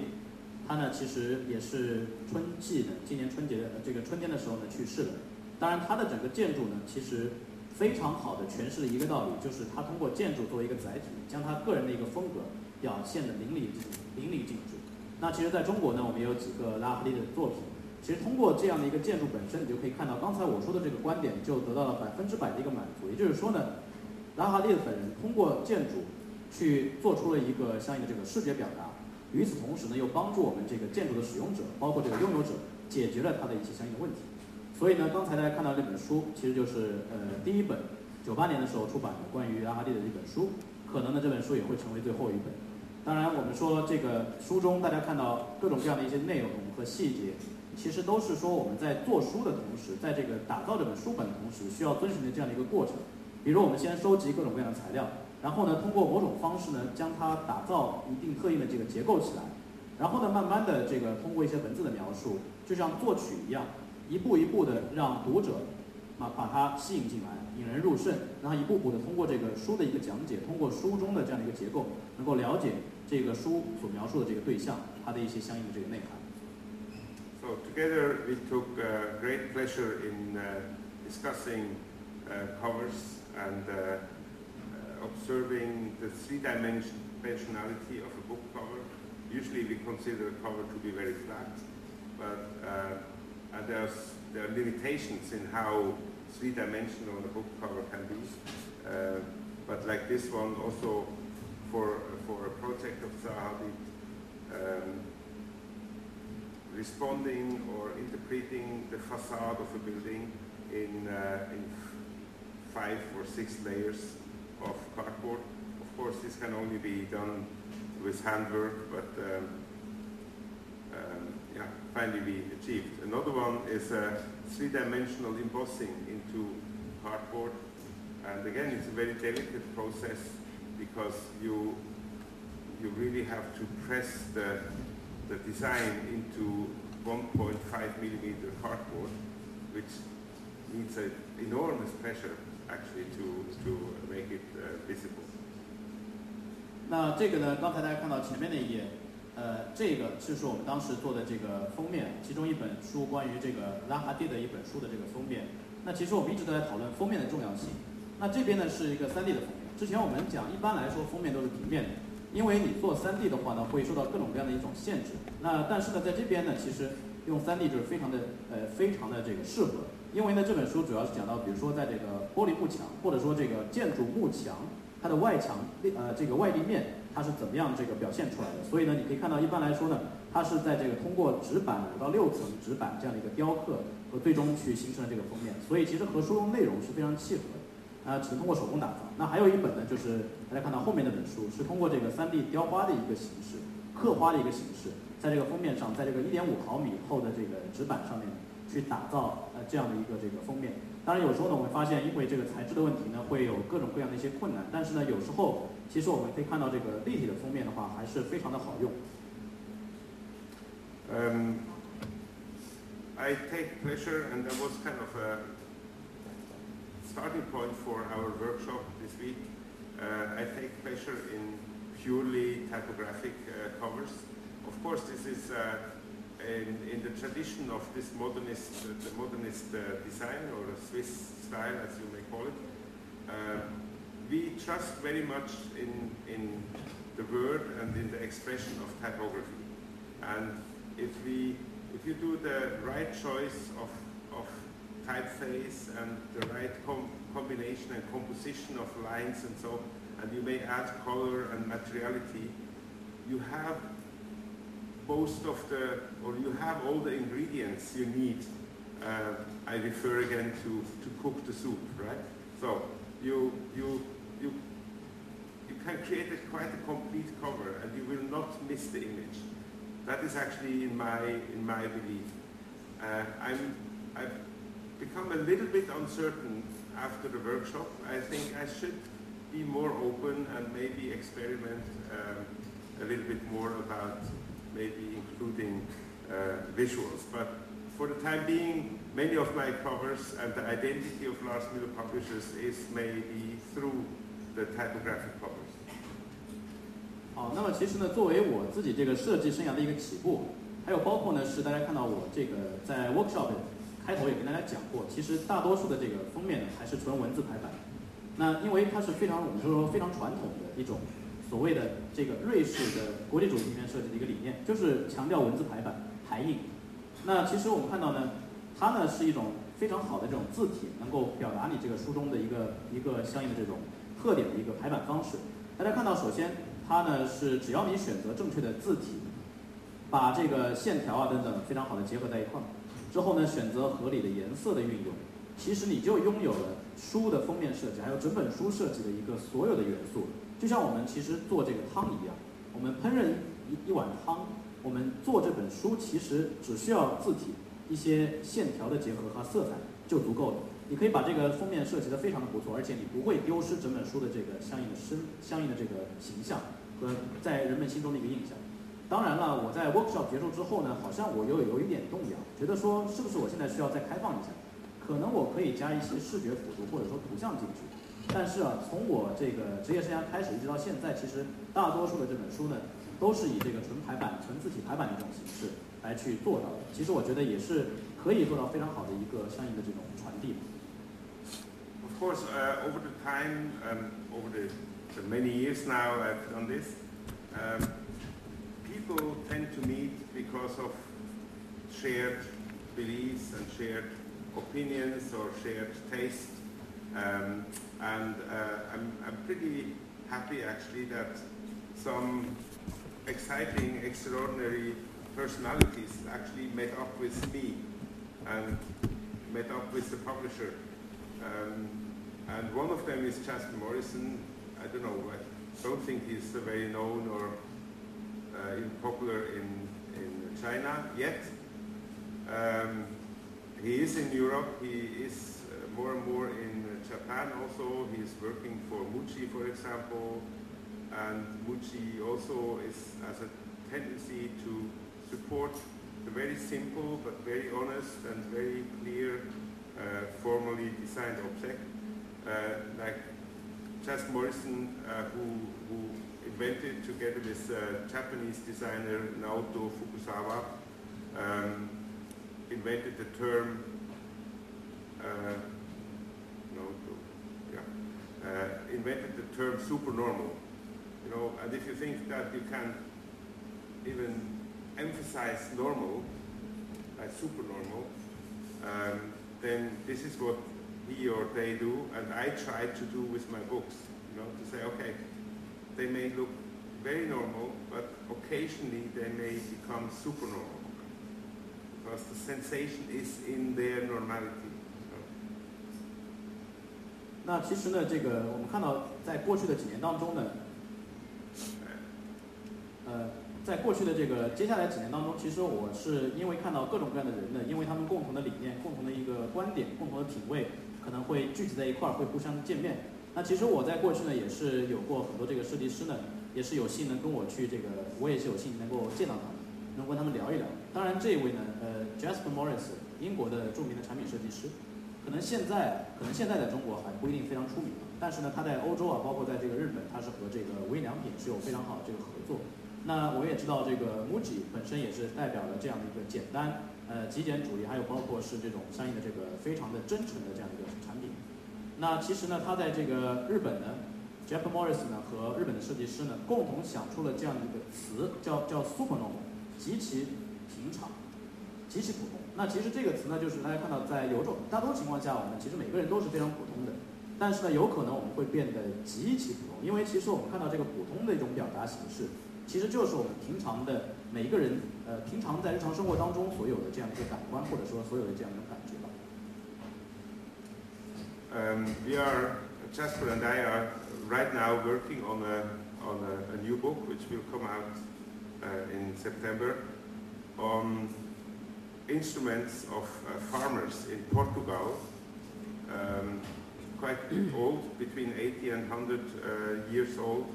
他呢其实也是春季的，今年春节的这个春天的时候呢去世的。当然，他的整个建筑呢，其实非常好的诠释了一个道理，就是他通过建筑作为一个载体，将他个人的一个风格表现的淋漓尽淋漓尽致。那其实在中国呢，我们也有几个拉哈利的作品。其实通过这样的一个建筑本身，你就可以看到刚才我说的这个观点就得到了百分之百的一个满足。也就是说呢，拉哈利的本人通过建筑。去做出了一个相应的这个视觉表达，与此同时呢，又帮助我们这个建筑的使用者，包括这个拥有者，解决了他的一些相应的问题。所以呢，刚才大家看到这本书，其实就是呃第一本，九八年的时候出版的关于拉哈蒂的一本书，可能呢这本书也会成为最后一本。当然，我们说这个书中大家看到各种各样的一些内容和细节，其实都是说我们在做书的同时，在这个打造这本书本的同时，需要遵循的这样的一个过程。比如我们先收集各种各样的材料。然后呢，通过某种方式呢，将它打造一定特定的这个结构起来，然后呢，慢慢的这个通过一些文字的描述，就像作曲一样，一步一步的让读者啊把它吸引进来，引人入胜，然后一步步的通过这个书的一个讲解，通过书中的这样的一个结构，能够了解这个书所描述的这个对象，它的一些相应的这个内涵。So together we took great pleasure in discussing covers and. Observing the three-dimensionality of a book cover. Usually we consider a cover to be very flat, but uh, there's, there are limitations in how three-dimensional a book cover can be. Uh, but like this one, also for, for a project of Zahavi, um, responding or interpreting the facade of a building in, uh, in five or six layers of cardboard. Of course, this can only be done with handwork, but um, um, yeah, finally we achieved. Another one is a three-dimensional embossing into cardboard. And again, it's a very delicate process because you you really have to press the, the design into 1.5 millimeter cardboard, which needs an enormous pressure actually to, to make it visible. 那这个呢？刚才大家看到前面那一页，呃，这个就是我们当时做的这个封面，其中一本书关于这个拉哈蒂的一本书的这个封面。那其实我们一直都在讨论封面的重要性。那这边呢是一个 3D 的封面。之前我们讲，一般来说封面都是平面的，因为你做 3D 的话呢，会受到各种各样的一种限制。那但是呢，在这边呢，其实用 3D 就是非常的呃非常的这个适合，因为呢这本书主要是讲到，比如说在这个玻璃幕墙，或者说这个建筑幕墙。它的外墙呃这个外立面它是怎么样这个表现出来的？所以呢，你可以看到一般来说呢，它是在这个通过纸板五到六层纸板这样的一个雕刻和最终去形成了这个封面。所以其实和书中内容是非常契合的，啊，只能通过手工打造。那还有一本呢，就是大家看到后面那本书是通过这个 3D 雕花的一个形式，刻花的一个形式，在这个封面上，在这个1.5毫米厚的这个纸板上面去打造呃这样的一个这个封面。当然，有时候呢，我们发现因为这个材质的问题呢，会有各种各样的一些困难。但是呢，有时候其实我们可以看到这个立体的封面的话，还是非常的好用。Um, I take pleasure, and that was kind of a starting point for our workshop this week. Uh, I take pleasure in purely typographic uh, covers. Of course, this is uh, in, in the tradition of this modernist, the modernist uh, design or Swiss style, as you may call it, uh, we trust very much in, in the word and in the expression of typography. And if we, if you do the right choice of, of typeface and the right com combination and composition of lines and so, and you may add color and materiality, you have most of the, or you have all the ingredients you need. Uh, I refer again to, to cook the soup, right? So you, you, you, you can create a, quite a complete cover and you will not miss the image. That is actually in my, in my belief. Uh, I'm, I've become a little bit uncertain after the workshop. I think I should be more open and maybe experiment um, a little bit more about maybe including uh, visuals. But for the time being, many of my covers and the identity of Lars Miller Publishers is maybe through the typographic covers. 好，那么其实呢，作为我自己这个设计生涯的一个起步，还有包括呢，是大家看到我这个在 workshop 开头也跟大家讲过，其实大多数的这个封面呢还是纯文字排版。那因为它是非常我们说非常传统的一种所谓的这个瑞士的国际主义平面设计的一个理念，就是强调文字排版、排印。那其实我们看到呢，它呢是一种非常好的这种字体，能够表达你这个书中的一个一个相应的这种特点的一个排版方式。大家看到，首先它呢是只要你选择正确的字体，把这个线条啊等等非常好的结合在一块儿，之后呢选择合理的颜色的运用，其实你就拥有了书的封面设计，还有整本书设计的一个所有的元素。就像我们其实做这个汤一样，我们烹饪一一碗汤，我们做这本书其实只需要字体、一些线条的结合和色彩就足够了。你可以把这个封面设计的非常的不错，而且你不会丢失整本书的这个相应的身、相应的这个形象和在人们心中的一个印象。当然了，我在 workshop 结束之后呢，好像我又有一点动摇，觉得说是不是我现在需要再开放一下？可能我可以加一些视觉辅助或者说图像进去。但是啊，从我这个职业生涯开始一直到现在，其实大多数的这本书呢，都是以这个纯排版、纯字体排版的这种形式来去做到的。其实我觉得也是可以做到非常好的一个相应的这种传递。Of course, uh, over the time, um, over the, the many years now I've done this, um, people tend to meet because of shared beliefs and shared opinions or shared tastes. Um, and uh, I'm, I'm pretty happy actually that some exciting, extraordinary personalities actually met up with me and met up with the publisher. Um, and one of them is Jasper Morrison. I don't know, I don't think he's very known or uh, popular in, in China yet. Um, he is in Europe, he is uh, more and more in Japan also. He's working for Muji, for example. and Muji also is has a tendency to support the very simple but very honest and very clear uh, formally designed object. Uh, like Just Morrison, uh, who, who invented together with uh, Japanese designer Naoto Fukusawa, um, invented the term uh, Naoto, yeah, uh, invented the term supernormal. You know, and if you think that you can even emphasize normal, like supernormal, um, then this is what he or they do, and I try to do with my books. You know, to say, okay, they may look very normal, but occasionally they may become supernormal because the sensation is in their normality. 那其实呢，这个我们看到，在过去的几年当中呢，呃，在过去的这个接下来几年当中，其实我是因为看到各种各样的人呢，因为他们共同的理念、共同的一个观点、共同的品味，可能会聚集在一块儿，会互相见面。那其实我在过去呢，也是有过很多这个设计师呢，也是有幸能跟我去这个，我也是有幸能够见到他们，能跟他们聊一聊。当然，这一位呢，呃，Jasper Morris，英国的著名的产品设计师，可能现在可能现在在中国还不一定非常出名，但是呢，他在欧洲啊，包括在这个日本，他是和这个无印良品是有非常好的这个合作。那我也知道这个 Muji 本身也是代表了这样的一个简单。呃，极简主义，还有包括是这种相应的这个非常的真诚的这样一个产品。那其实呢，他在这个日本呢，Jeff Morris 呢和日本的设计师呢共同想出了这样的一个词，叫叫 supernormal，极其平常，极其普通。那其实这个词呢，就是大家看到在有种大多数情况下，我们其实每个人都是非常普通的，但是呢，有可能我们会变得极其普通，因为其实我们看到这个普通的一种表达形式，其实就是我们平常的每一个人。呃，平常在日常生活当中所有的这样一个感官，或者说所有的这样一种感觉吧。Um, we are Jasper and I are right now working on a on a, a new book which will come out uh, in September on instruments of uh, farmers in Portugal, um, quite old, between 80 and 100 uh, years old,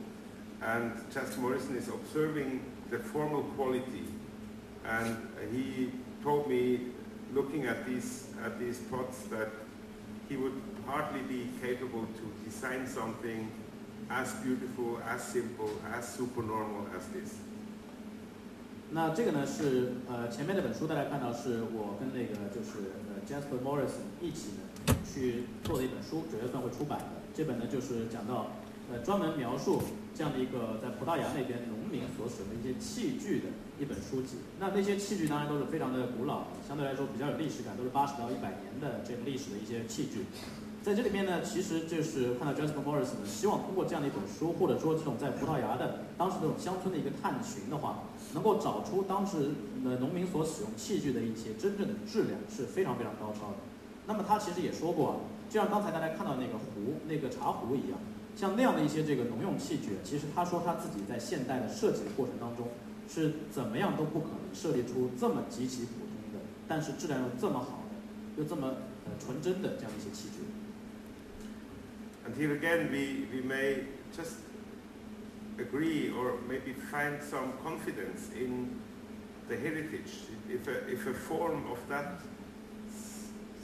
and Jasper Morrison is observing the formal quality and he told me, looking at these, at these pots, that he would hardly be capable to design something as beautiful, as simple, as supernormal as this. 那这个呢是呃前面那本书大家看到是我跟那个就是呃 Jasper Morrison 一起呢去做的一本书，九月份会出版的。这本呢就是讲到呃专门描述这样的一个在葡萄牙那边农民所使用的一些器具的一本书籍，那那些器具当然都是非常的古老，相对来说比较有历史感，都是八十到一百年的这个历史的一些器具。在这里面呢，其实就是看到 Jasper Morris 呢，希望通过这样的一本书，或者说这种在葡萄牙的当时这种乡村的一个探寻的话，能够找出当时的农民所使用器具的一些真正的质量是非常非常高超的。那么他其实也说过，就像刚才大家看到那个壶、那个茶壶一样，像那样的一些这个农用器具，其实他说他自己在现代的设计的过程当中。是怎么样都不可能设计出这么极其普通的，但是质量又这么好的，又这么呃纯真的这样一些器具。And here again, we we may just agree or maybe find some confidence in the heritage. If a if a form of that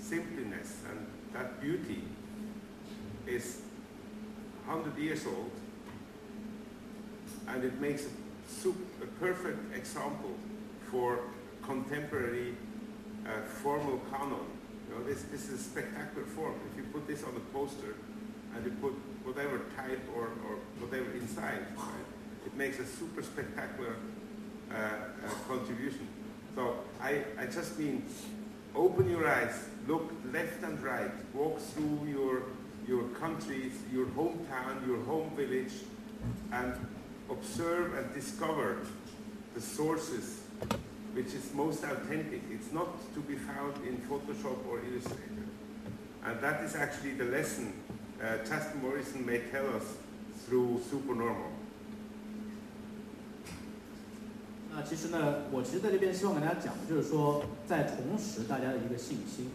simpleness and that beauty is hundred years old, and it makes a perfect example for contemporary uh, formal canon. You know, this, this is a spectacular form. If you put this on a poster and you put whatever type or, or whatever inside, right, it makes a super spectacular uh, uh, contribution. So I, I just mean open your eyes, look left and right, walk through your, your countries, your hometown, your home village, and observe and discover the sources which is most authentic. It's not to be found in Photoshop or Illustrator. And that is actually the lesson Test Morrison may tell us through Supernormal. 那其实呢，我其实在这边希望跟大家讲的就是说，在重拾大家的一个信心。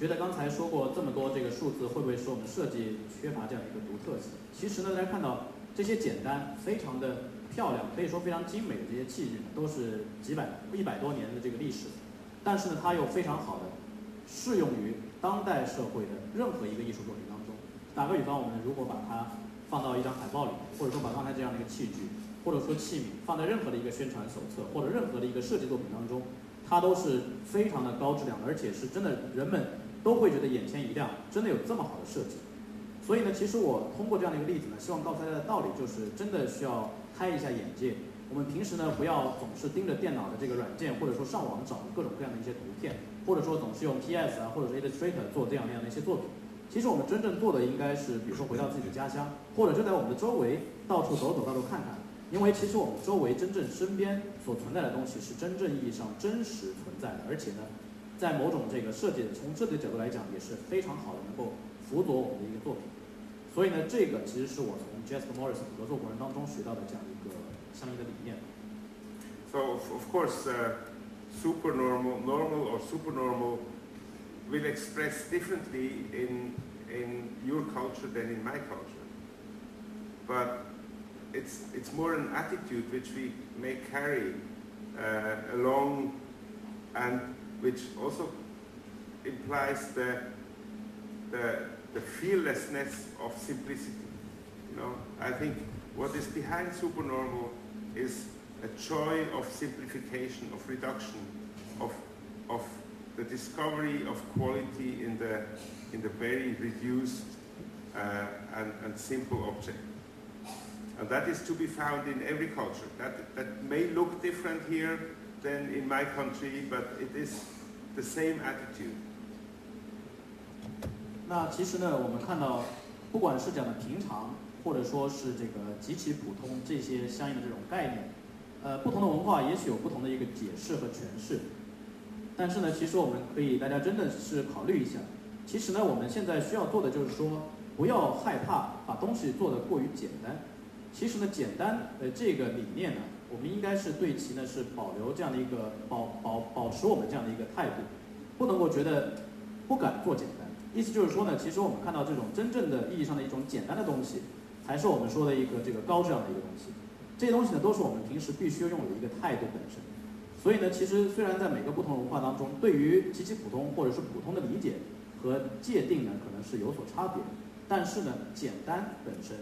觉得刚才说过这么多这个数字，会不会使我们设计缺乏这样一个独特性？其实呢，大家看到这些简单、非常的漂亮，可以说非常精美的这些器具，都是几百、一百多年的这个历史，但是呢，它又非常好的适用于当代社会的任何一个艺术作品。打个比方，我们如果把它放到一张海报里，或者说把刚才这样的一个器具，或者说器皿放在任何的一个宣传手册或者任何的一个设计作品当中，它都是非常的高质量，而且是真的人们都会觉得眼前一亮，真的有这么好的设计。所以呢，其实我通过这样的一个例子呢，希望告诉大家的道理就是，真的需要开一下眼界。我们平时呢，不要总是盯着电脑的这个软件，或者说上网找各种各样的一些图片，或者说总是用 PS 啊，或者是 Illustrator 做这样那样的一些作品。其实我们真正做的应该是，比如说回到自己的家乡，或者就在我们的周围到处走走，到处看看。因为其实我们周围真正身边所存在的东西是真正意义上真实存在的，而且呢，在某种这个设计从设计角度来讲也是非常好的，能够辅佐我们的一个作品。所以呢，这个其实是我从 Jasper Morris 合作过程当中学到的这样一个相应的理念。So of course, uh, supernormal, normal or supernormal will express differently in in your culture than in my culture. But it's it's more an attitude which we may carry uh, along, and which also implies the the the fearlessness of simplicity. You know, I think what is behind supernormal is a joy of simplification, of reduction, of, of the discovery of quality in the, in the very reduced uh, and, and simple object. And that is to be found in every culture. That, that may look different here than in my country, but it is the same attitude. 那其实呢，我们看到，不管是讲的平常，或者说是这个极其普通这些相应的这种概念，呃，不同的文化也许有不同的一个解释和诠释。但是呢，其实我们可以大家真的是考虑一下，其实呢，我们现在需要做的就是说，不要害怕把东西做得过于简单。其实呢，简单的这个理念呢，我们应该是对其呢是保留这样的一个保保保持我们这样的一个态度，不能够觉得不敢做简单。意思就是说呢，其实我们看到这种真正的意义上的一种简单的东西，才是我们说的一个这个高质量的一个东西。这些东西呢，都是我们平时必须拥有的一个态度本身。所以呢，其实虽然在每个不同文化当中，对于极其普通或者是普通的理解和界定呢，可能是有所差别。但是呢，简单本身，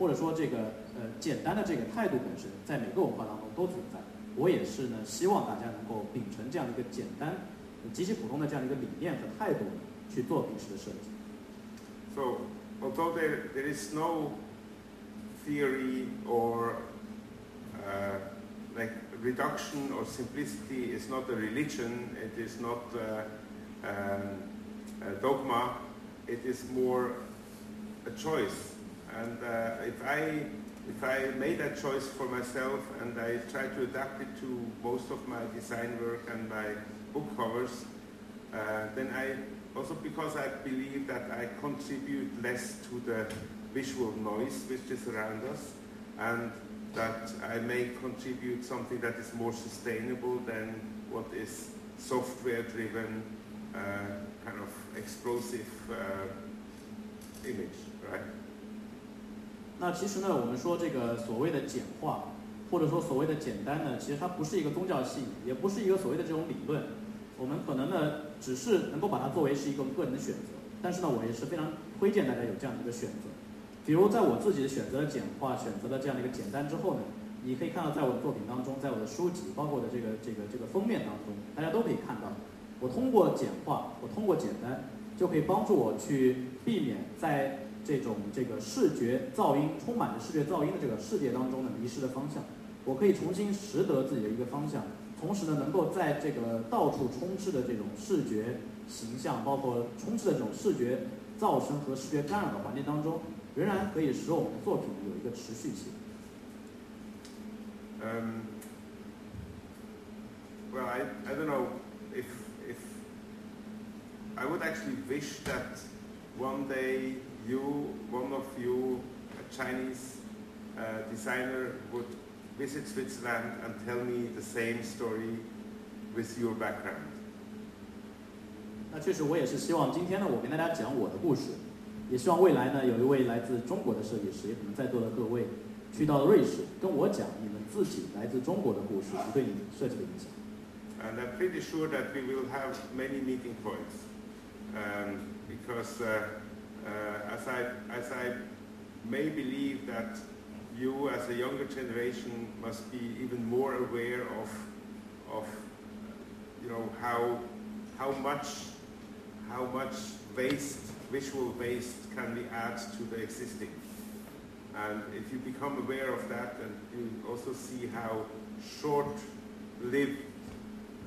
或者说这个呃简单的这个态度本身，在每个文化当中都存在。我也是呢，希望大家能够秉承这样一个简单、极其普通的这样一个理念和态度。去做平时的设计。So, although there there is no theory or uh, like reduction or simplicity is not a religion, it is not uh, um, a dogma, it is more a choice. And uh, if I if I made that choice for myself and I try to adapt it to most of my design work and my book covers, uh, then I also because I believe that I contribute less to the visual noise which is around us and that I may contribute something that is more sustainable than what is software driven uh, kind of explosive uh, image, right? 那其实呢，我们说这个所谓的简化，或者说所谓的简单呢，其实它不是一个宗教信仰，也不是一个所谓的这种理论。我们可能呢，只是能够把它作为是一个个人的选择，但是呢，我也是非常推荐大家有这样的一个选择。比如在我自己的选择简化、选择了这样的一个简单之后呢，你可以看到在我的作品当中，在我的书籍，包括我的这个这个这个封面当中，大家都可以看到，我通过简化，我通过简单，就可以帮助我去避免在这种这个视觉噪音充满着视觉噪音的这个世界当中呢迷失的方向，我可以重新识得自己的一个方向。同时呢，能够在这个到处充斥的这种视觉形象，包括充斥的这种视觉噪声和视觉干扰的环境当中，仍然可以使我们的作品有一个持续性。Um, well, I, I don't know if, if I would actually wish that one day you, one of you, a Chinese uh, designer, would visit Switzerland and tell me the same story with your background. 那确实，我也是希望今天呢，我跟大家讲我的故事。 也希望未来呢，有一位来自中国的设计师，也可能在座的各位，去到瑞士跟我讲你们自己来自中国的故事和对你设计的影响。And I'm pretty sure that we will have many meeting points um, because uh, uh, as, I, as I may believe that you as a younger generation must be even more aware of, of you know, how, how much, how much waste, visual waste can we add to the existing. And if you become aware of that and you also see how short-lived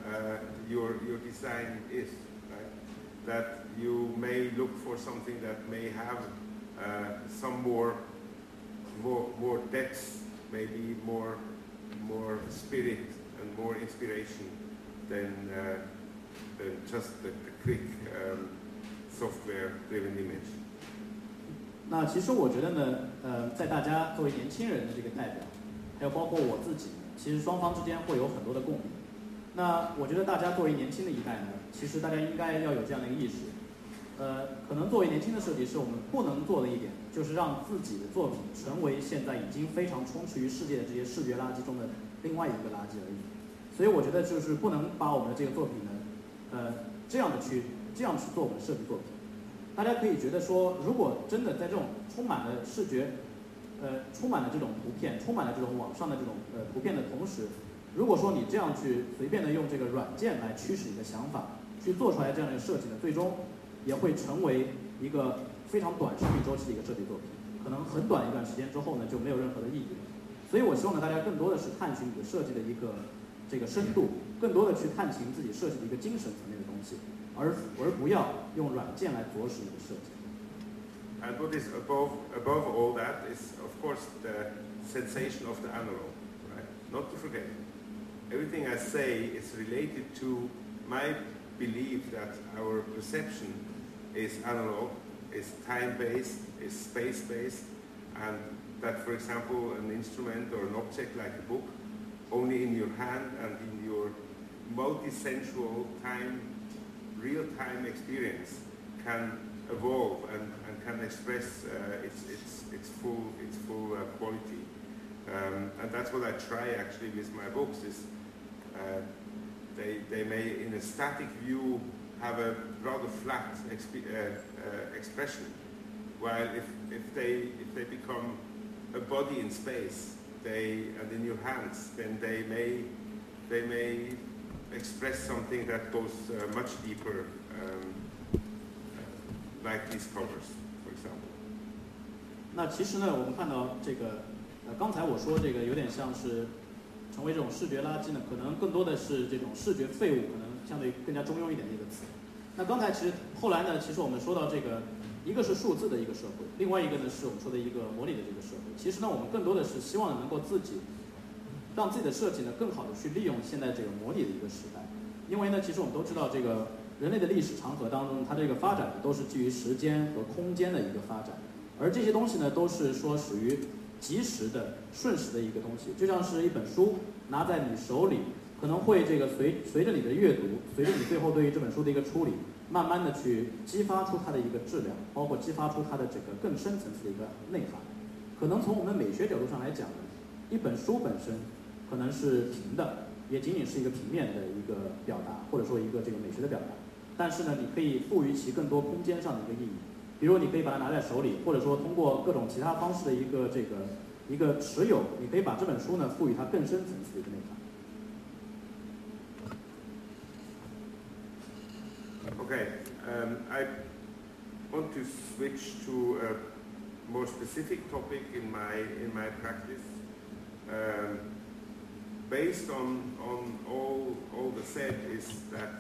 uh, your, your design is, right? That you may look for something that may have uh, some more, more, more depth, maybe more, more spirit and more inspiration than, uh, than just the, the quick um, software-driven image. 那其实我觉得呢，呃，在大家作为年轻人的这个代表，还有包括我自己，其实双方之间会有很多的共鸣。那我觉得大家作为年轻的一代呢，其实大家应该要有这样的一个意识。呃，可能作为年轻的设计师，我们不能做的一点，就是让自己的作品成为现在已经非常充斥于世界的这些视觉垃圾中的另外一个垃圾而已。所以我觉得就是不能把我们的这个作品呢，呃，这样的去这样去做我们的设计作品。大家可以觉得说，如果真的在这种充满了视觉，呃，充满了这种图片，充满了这种网上的这种呃图片的同时，如果说你这样去随便的用这个软件来驱使你的想法，去做出来这样的设计呢，最终也会成为一个非常短生命周期的一个设计作品，可能很短一段时间之后呢，就没有任何的意义了。所以我希望呢，大家更多的是探寻你的设计的一个这个深度，更多的去探寻自己设计的一个精神层面的东西。而而不要用软件来着实你的设计。And what is above above all that is of course the sensation of the analog, right? Not to forget. Everything I say is related to my belief that our perception is analog, is time-based, is space-based, and that, for example, an instrument or an object like a book, only in your hand and in your multi-sensual time real-time experience can evolve and, and can express uh, its, its, its full, its full uh, quality. Um, and that's what I try actually with my books is uh, they, they may in a static view have a rather flat exp uh, uh, expression while if, if, they, if they become a body in space they, and in your hands then they may, they may express something that goes much deeper, like these covers, for example. 那其实呢，我们看到这个，呃，刚才我说这个有点像是成为这种视觉垃圾呢，可能更多的是这种视觉废物，可能相对更加中庸一点的一个词。那刚才其实后来呢，其实我们说到这个，一个是数字的一个社会，另外一个呢是我们说的一个模拟的这个社会。其实呢，我们更多的是希望能够自己。让自己的设计呢更好的去利用现在这个模拟的一个时代，因为呢，其实我们都知道，这个人类的历史长河当中，它这个发展都是基于时间和空间的一个发展，而这些东西呢，都是说属于即时的、瞬时的一个东西，就像是一本书拿在你手里，可能会这个随随着你的阅读，随着你最后对于这本书的一个处理，慢慢的去激发出它的一个质量，包括激发出它的这个更深层次的一个内涵。可能从我们美学角度上来讲，一本书本身。可能是平的，也仅仅是一个平面的一个表达，或者说一个这个美学的表达。但是呢，你可以赋予其更多空间上的一个意义。比如，你可以把它拿在手里，或者说通过各种其他方式的一个这个一个持有，你可以把这本书呢赋予它更深层次的一个内涵。Okay, um, I want to switch to a more specific topic in my in my practice. Um, based on, on all, all the said is that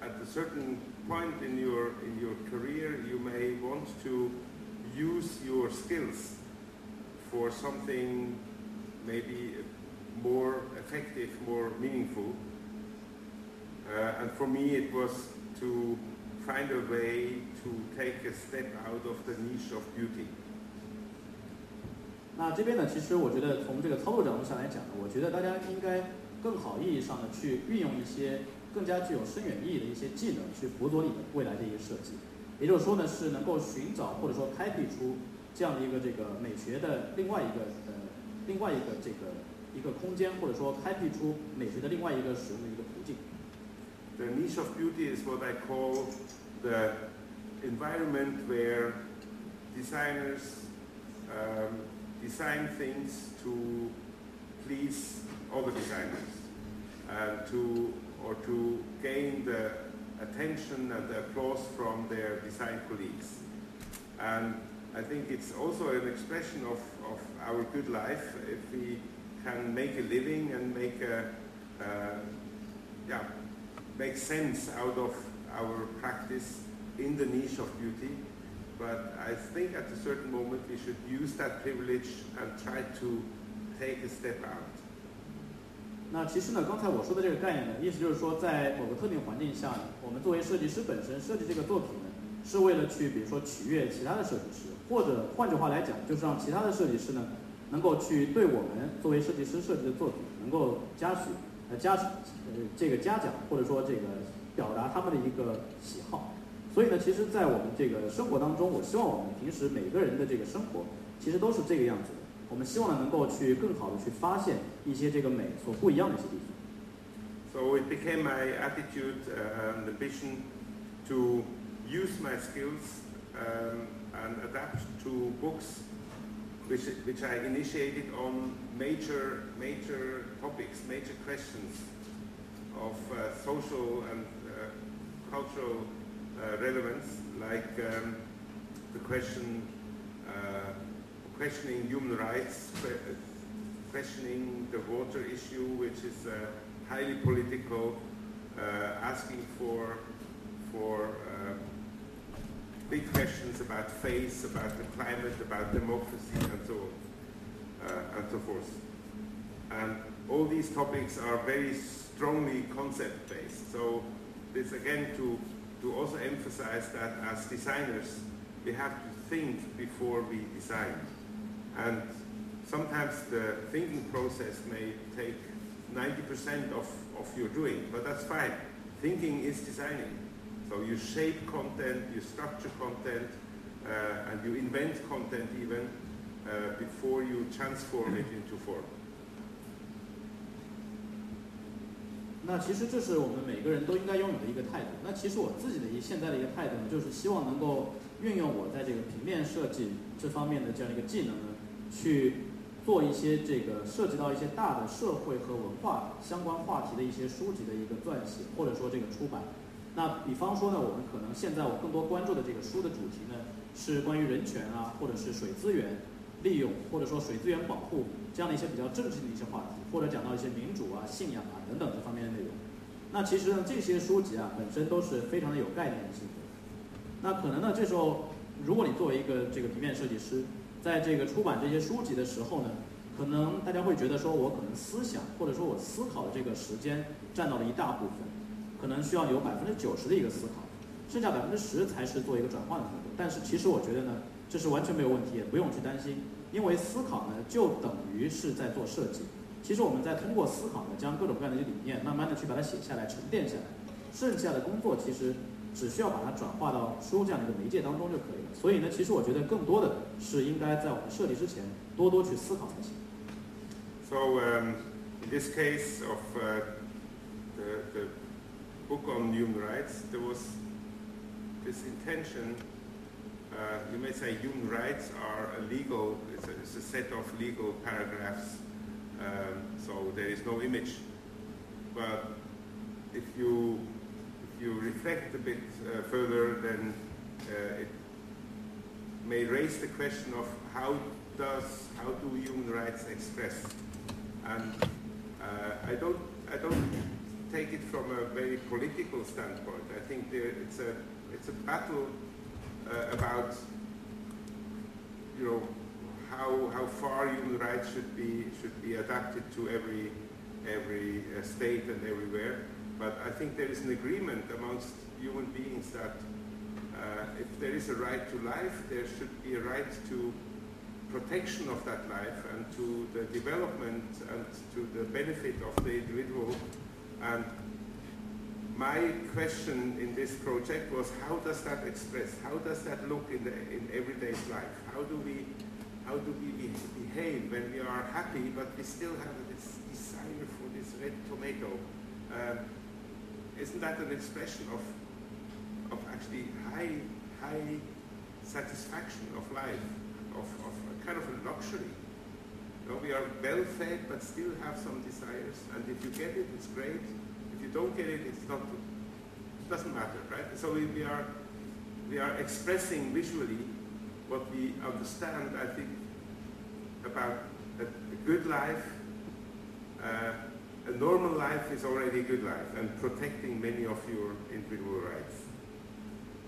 at a certain point in your, in your career you may want to use your skills for something maybe more effective, more meaningful. Uh, and for me it was to find a way to take a step out of the niche of beauty. 那这边呢，其实我觉得从这个操作角度上来讲呢，我觉得大家应该更好意义上的去运用一些更加具有深远意义的一些技能，去辅佐你的未来的一个设计。也就是说呢，是能够寻找或者说开辟出这样的一个这个美学的另外一个呃另外一个这个一个空间，或者说开辟出美学的另外一个使用的一个途径。The niche of beauty is what I call the environment where designers um, design things to please other designers and to or to gain the attention and the applause from their design colleagues. And I think it's also an expression of, of our good life if we can make a living and make a uh, yeah make sense out of our practice in the niche of beauty. But I think at a certain moment we should use that privilege and try to take a step out. 那其实呢，刚才我说的这个概念呢，意思就是说，在某个特定环境下呢，我们作为设计师本身设计这个作品呢，是为了去比如说取悦其他的设计师，或者换句话来讲，就是让其他的设计师呢，能够去对我们作为设计师设计的作品能够嘉许呃嘉呃这个嘉奖，或者说这个表达他们的一个喜好。所以呢，其实，在我们这个生活当中，我希望我们平时每个人的这个生活，其实都是这个样子的。我们希望，能够去更好的去发现一些这个美所不一样的一些地方。So it became my attitude and ambition to use my skills um, and adapt to books which, which I initiated on major, major topics, major questions of social and cultural relevance, like um, the question uh, questioning human rights, questioning the water issue, which is uh, highly political, uh, asking for for uh, big questions about faith, about the climate, about democracy, and so on, uh, and so forth. And all these topics are very strongly concept-based. So this again to to also emphasize that as designers, we have to think before we design. And sometimes the thinking process may take 90% of, of your doing, but that's fine. Thinking is designing. So you shape content, you structure content, uh, and you invent content even uh, before you transform it into form. 那其实这是我们每个人都应该拥有的一个态度。那其实我自己的一现在的一个态度呢，就是希望能够运用我在这个平面设计这方面的这样一个技能呢，去做一些这个涉及到一些大的社会和文化相关话题的一些书籍的一个撰写，或者说这个出版。那比方说呢，我们可能现在我更多关注的这个书的主题呢，是关于人权啊，或者是水资源利用，或者说水资源保护这样的一些比较政治性的一些话题，或者讲到一些民主啊、信仰啊等等这方面的内容。那其实呢，这些书籍啊本身都是非常的有概念性的。那可能呢，这时候如果你作为一个这个平面设计师，在这个出版这些书籍的时候呢，可能大家会觉得说我可能思想或者说我思考的这个时间占到了一大部分，可能需要有百分之九十的一个思考，剩下百分之十才是做一个转换的工作。但是其实我觉得呢，这是完全没有问题，也不用去担心，因为思考呢就等于是在做设计。其实我们在通过思考呢，将各种各样的一些理念，慢慢的去把它写下来、沉淀下来，剩下的工作其实只需要把它转化到书这样的一个媒介当中就可以了。所以呢，其实我觉得更多的是应该在我们设计之前多多去思考才行。So um, in this case of uh, the, the book on human rights, there was this intention. Uh, you may say human rights are a legal, it's a, it's a set of legal paragraphs, um, so there is no image. But if you if you reflect a bit uh, further, then uh, it may raise the question of how does how do human rights express and uh, I don't I don't take it from a very political standpoint. I think there, it's a it's a battle uh, about you know how how far human rights should be should be adapted to every every uh, state and everywhere. But I think there is an agreement amongst human beings that uh, if there is a right to life, there should be a right to protection of that life and to the development and to the benefit of the individual. And my question in this project was how does that express? How does that look in, the, in everyday's life? How do we, how do we be, behave when we are happy but we still have this desire for this red tomato? Um, isn't that an expression of, of actually high, high satisfaction of life, of, of a kind of a luxury? You know, we are well fed but still have some desires and if you get it, it's great don't get it, it's not, it doesn't matter, right? So we, we, are, we are expressing visually what we understand, I think, about a, a good life. Uh, a normal life is already a good life and protecting many of your individual rights.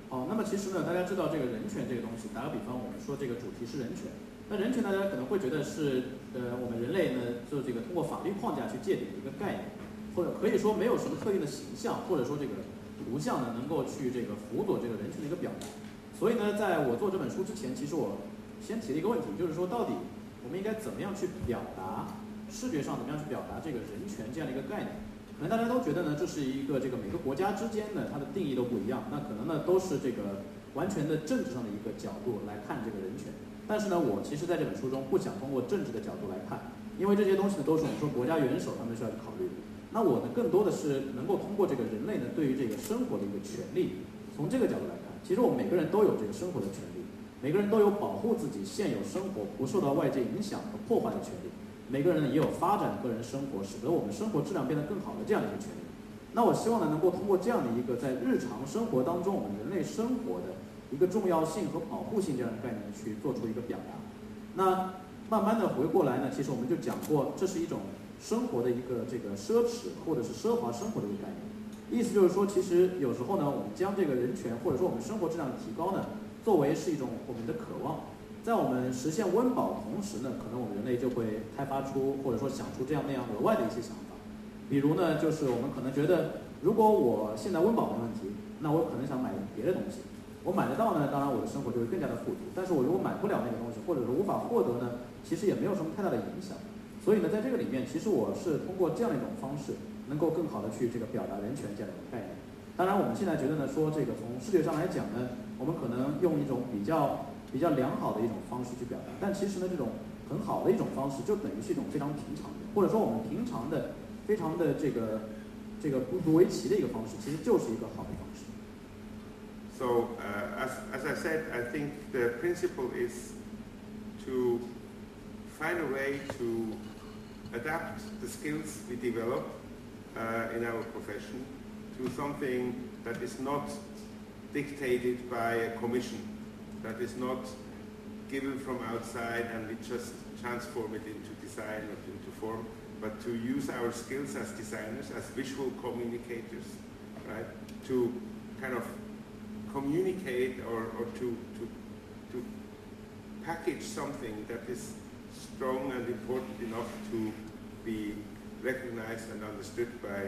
好，那么其实呢，大家知道这个人权这个东西，打个比方，我们说这个主题是人权，那人权大家可能会觉得是呃我们人类呢，就这个通过法律框架去界定的一个概念。 或者可以说没有什么特定的形象，或者说这个图像呢，能够去这个辅佐这个人群的一个表达。所以呢，在我做这本书之前，其实我先提了一个问题，就是说到底我们应该怎么样去表达视觉上怎么样去表达这个人权这样的一个概念？可能大家都觉得呢，这是一个这个每个国家之间呢，它的定义都不一样，那可能呢都是这个完全的政治上的一个角度来看这个人权。但是呢，我其实在这本书中不想通过政治的角度来看，因为这些东西呢都是我们说国家元首他们需要去考虑的。那我呢，更多的是能够通过这个人类呢，对于这个生活的一个权利，从这个角度来看，其实我们每个人都有这个生活的权利，每个人都有保护自己现有生活不受到外界影响和破坏的权利，每个人呢也有发展个人生活，使得我们生活质量变得更好的这样的一个权利。那我希望呢，能够通过这样的一个在日常生活当中我们人类生活的一个重要性和保护性这样的概念去做出一个表达。那慢慢的回过来呢，其实我们就讲过，这是一种。生活的一个这个奢侈或者是奢华生活的一个概念，意思就是说，其实有时候呢，我们将这个人权或者说我们生活质量的提高呢，作为是一种我们的渴望，在我们实现温饱同时呢，可能我们人类就会开发出或者说想出这样那样额外的一些想法，比如呢，就是我们可能觉得，如果我现在温饱没问题，那我可能想买别的东西，我买得到呢，当然我的生活就会更加的富足，但是我如果买不了那个东西，或者是无法获得呢，其实也没有什么太大的影响。所以呢，在这个里面，其实我是通过这样一种方式，能够更好的去这个表达人权这样一种概念。当然，我们现在觉得呢，说这个从视觉上来讲呢，我们可能用一种比较比较良好的一种方式去表达。但其实呢，这种很好的一种方式，就等于是一种非常平常的，或者说我们平常的、非常的这个这个不足为奇的一个方式，其实就是一个好的方式。So, as as I said, I think the principle is to find a way to adapt the skills we develop uh, in our profession to something that is not dictated by a commission, that is not given from outside and we just transform it into design or into form, but to use our skills as designers, as visual communicators, right, to kind of communicate or, or to, to, to package something that is strong and important enough to be recognized and understood by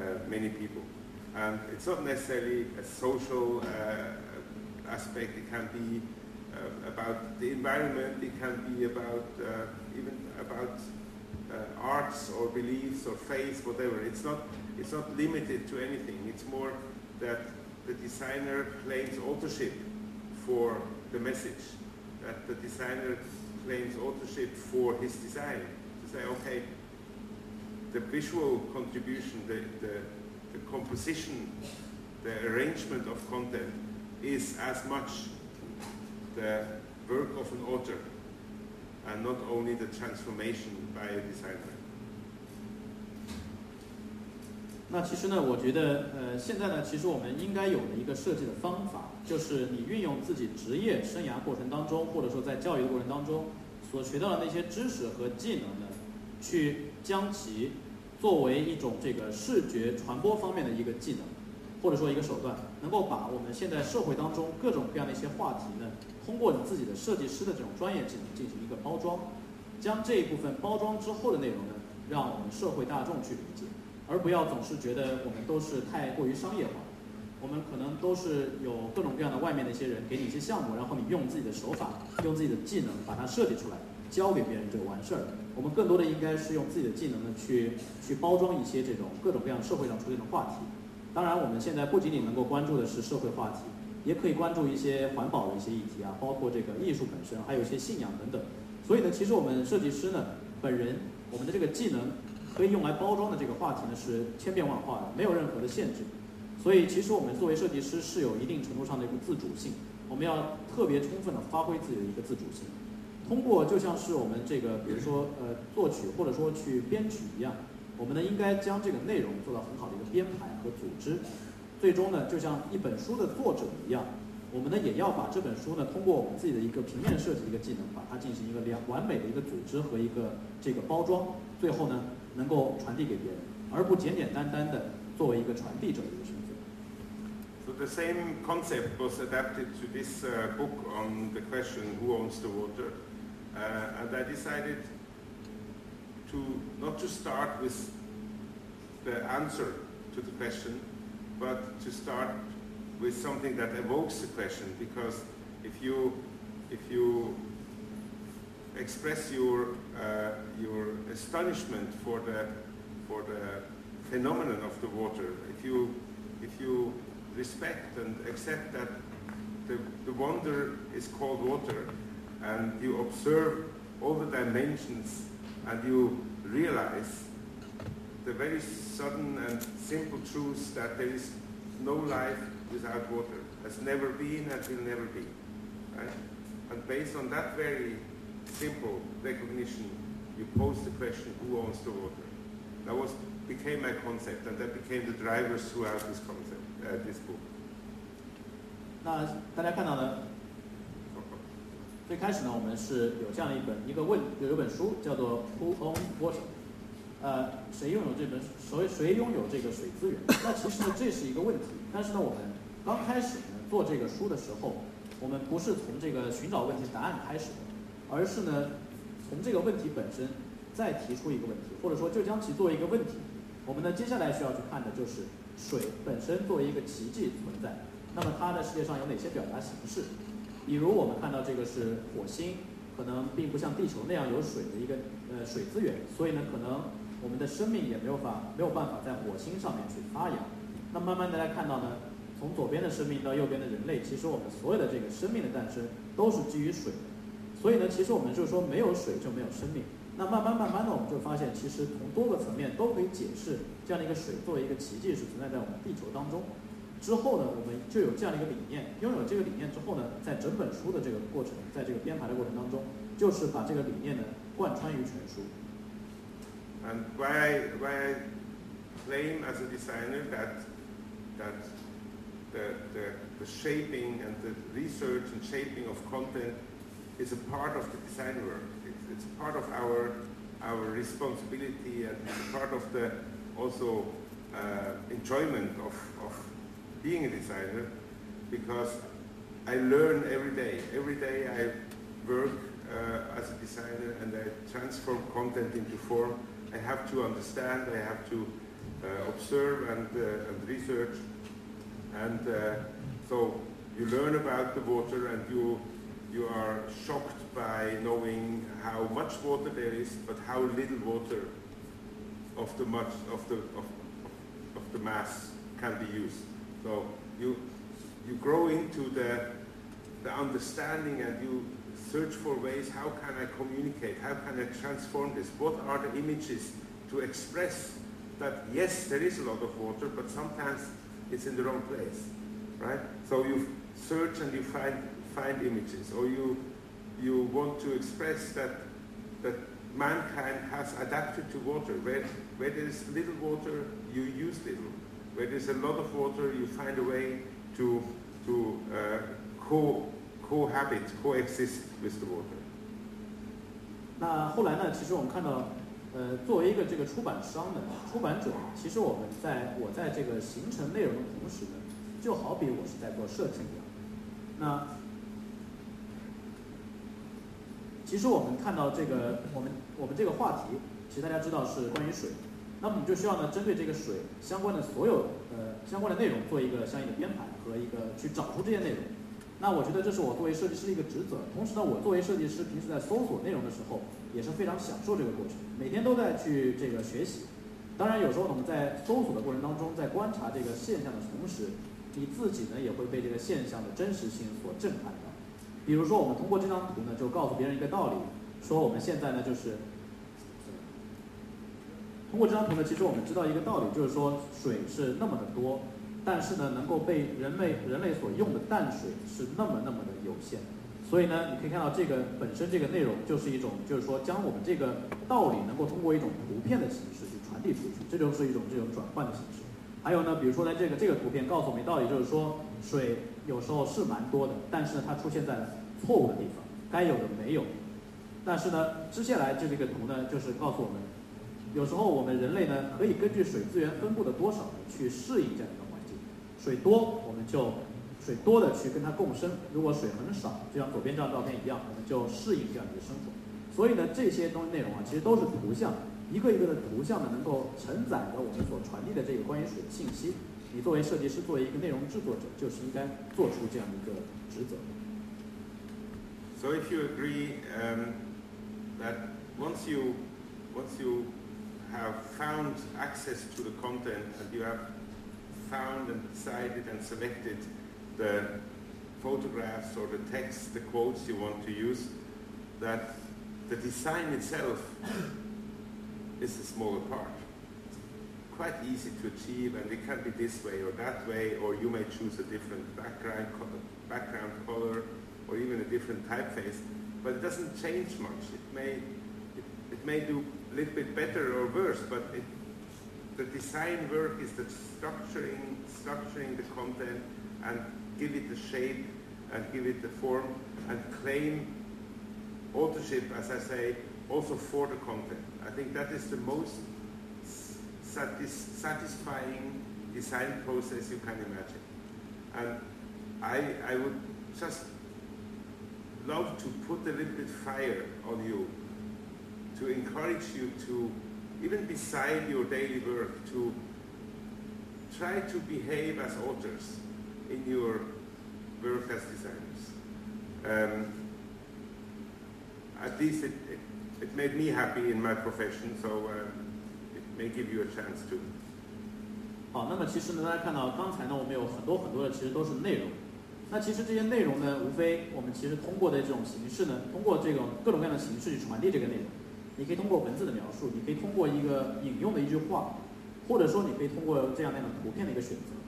uh, many people. And it's not necessarily a social uh, aspect, it can be uh, about the environment, it can be about uh, even about uh, arts or beliefs or faith, whatever. It's not, it's not limited to anything. It's more that the designer claims authorship for the message, that the designer claims authorship for his design. To say, okay, the visual contribution, the, the, the composition, the arrangement of content is as much the work of an author and not only the transformation by a designer. 那其实呢，我觉得，呃，现在呢，其实我们应该有的一个设计的方法，就是你运用自己职业生涯过程当中，或者说在教育的过程当中，所学到的那些知识和技能呢，去将其作为一种这个视觉传播方面的一个技能，或者说一个手段，能够把我们现在社会当中各种各样的一些话题呢，通过你自己的设计师的这种专业技能进行一个包装，将这一部分包装之后的内容呢，让我们社会大众去理解，而不要总是觉得我们都是太过于商业化。我们可能都是有各种各样的外面的一些人给你一些项目，然后你用自己的手法，用自己的技能把它设计出来，交给别人就完事儿。我们更多的应该是用自己的技能呢去去包装一些这种各种各样社会上出现的话题。当然，我们现在不仅仅能够关注的是社会话题，也可以关注一些环保的一些议题啊，包括这个艺术本身，还有一些信仰等等。所以呢，其实我们设计师呢，本人我们的这个技能可以用来包装的这个话题呢，是千变万化的，没有任何的限制。所以，其实我们作为设计师是有一定程度上的一个自主性，我们要特别充分的发挥自己的一个自主性。通过就像是我们这个，比如说呃作曲或者说去编曲一样，我们呢应该将这个内容做到很好的一个编排和组织，最终呢就像一本书的作者一样，我们呢也要把这本书呢通过我们自己的一个平面设计的一个技能，把它进行一个良完美的一个组织和一个这个包装，最后呢能够传递给别人，而不简简单单的作为一个传递者的一个身份。So the same concept was adapted to this uh, book on the question who owns the water. Uh, and I decided to not to start with the answer to the question, but to start with something that evokes the question. Because if you if you express your uh, your astonishment for the for the phenomenon of the water, if you if you respect and accept that the, the wonder is called water, and you observe all the dimensions and you realize the very sudden and simple truth that there is no life without water, has never been and will never be. Right? And based on that very simple recognition, you pose the question, who owns the water? That was became my concept, and that became the drivers throughout this concept, uh, this book. 那大家看到呢，最开始呢，我们是有这样一本一个问有一本书叫做 Who Owns Water？呃，谁拥有这本谁谁拥有这个水资源？那其实呢，这是一个问题。但是呢，我们刚开始呢做这个书的时候，我们不是从这个寻找问题答案开始的，而是呢从这个问题本身再提出一个问题，或者说就将其作为一个问题。我们呢接下来需要去看的就是水本身作为一个奇迹存在。那么它在世界上有哪些表达形式？比如我们看到这个是火星，可能并不像地球那样有水的一个呃水资源，所以呢，可能我们的生命也没有法没有办法在火星上面去发芽。那慢慢大家看到呢，从左边的生命到右边的人类，其实我们所有的这个生命的诞生都是基于水。所以呢，其实我们就是说没有水就没有生命。那慢慢慢慢的，我们就发现，其实从多个层面都可以解释这样的一个水作为一个奇迹是存在在我们地球当中。之后呢，我们就有这样的一个理念。拥有这个理念之后呢，在整本书的这个过程，在这个编排的过程当中，就是把这个理念呢贯穿于全书。And why why I claim as a designer that that the, the, the shaping and the research and shaping of content is a part of the design work. It's, it's part of our our responsibility and it's part of the also uh, enjoyment of, of being a designer because I learn every day. Every day I work uh, as a designer and I transform content into form. I have to understand, I have to uh, observe and, uh, and research. And uh, so you learn about the water and you, you are shocked by knowing how much water there is, but how little water of the much of the of, of the mass can be used. So you, you grow into the, the understanding and you search for ways, how can I communicate? How can I transform this? What are the images to express that, yes, there is a lot of water, but sometimes it's in the wrong place, right? So you search and you find, find images, or you, you want to express that, that mankind has adapted to water. Where, where there is little water, you use little where there's a lot of water, you find a way to, to uh, co, cohabit, coexist with the water. 那后来呢？其实我们看到，呃，作为一个这个出版商的出版者，其实我们在我在这个形成内容的同时呢，就好比我是在做设计一样。那 其实我们看到这个，我们我们这个话题，其实大家知道是关于水。那么我们就需要呢，针对这个水相关的所有呃相关的内容做一个相应的编排和一个去找出这些内容。那我觉得这是我作为设计师的一个职责。同时呢，我作为设计师，平时在搜索内容的时候也是非常享受这个过程，每天都在去这个学习。当然，有时候我们在搜索的过程当中，在观察这个现象的同时，你自己呢也会被这个现象的真实性所震撼到。比如说，我们通过这张图呢，就告诉别人一个道理，说我们现在呢就是。通过这张图呢，其实我们知道一个道理，就是说水是那么的多，但是呢，能够被人类人类所用的淡水是那么那么的有限。所以呢，你可以看到这个本身这个内容就是一种，就是说将我们这个道理能够通过一种图片的形式去传递出去，这就是一种这种转换的形式。还有呢，比如说在这个这个图片告诉我们道理，就是说水有时候是蛮多的，但是呢，它出现在错误的地方，该有的没有。但是呢，接下来这个图呢，就是告诉我们。有时候我们人类呢，可以根据水资源分布的多少去适应这样一个环境。水多，我们就水多的去跟它共生；如果水很少，就像左边这张照片一样，我们就适应这样一个生活。所以呢，这些东西内容啊，其实都是图像，一个一个的图像呢，能够承载着我们所传递的这个关于水的信息。你作为设计师，作为一个内容制作者，就是应该做出这样一个职责。So if you agree um, that once you once you have found access to the content and you have found and decided and selected the photographs or the text, the quotes you want to use, that the design itself is the smaller part. It's quite easy to achieve and it can be this way or that way or you may choose a different background, background color or even a different typeface, but it doesn't change much. It may, it, it may do a little bit better or worse, but it, the design work is the structuring, structuring the content and give it the shape and give it the form and claim authorship, as I say, also for the content. I think that is the most satis satisfying design process you can imagine. And I, I would just love to put a little bit fire on you to encourage you to, even beside your daily work, to try to behave as authors in your work as designers. Um, at least it, it, it, made me happy in my profession, so uh, it may give you a chance to. 好，那么其实呢，大家看到刚才呢，我们有很多很多的其实都是内容。 那其实这些内容呢，无非我们其实通过的这种形式呢，通过这种各种各样的形式去传递这个内容。你可以通过文字的描述，你可以通过一个引用的一句话，或者说你可以通过这样那样的图片的一个选择。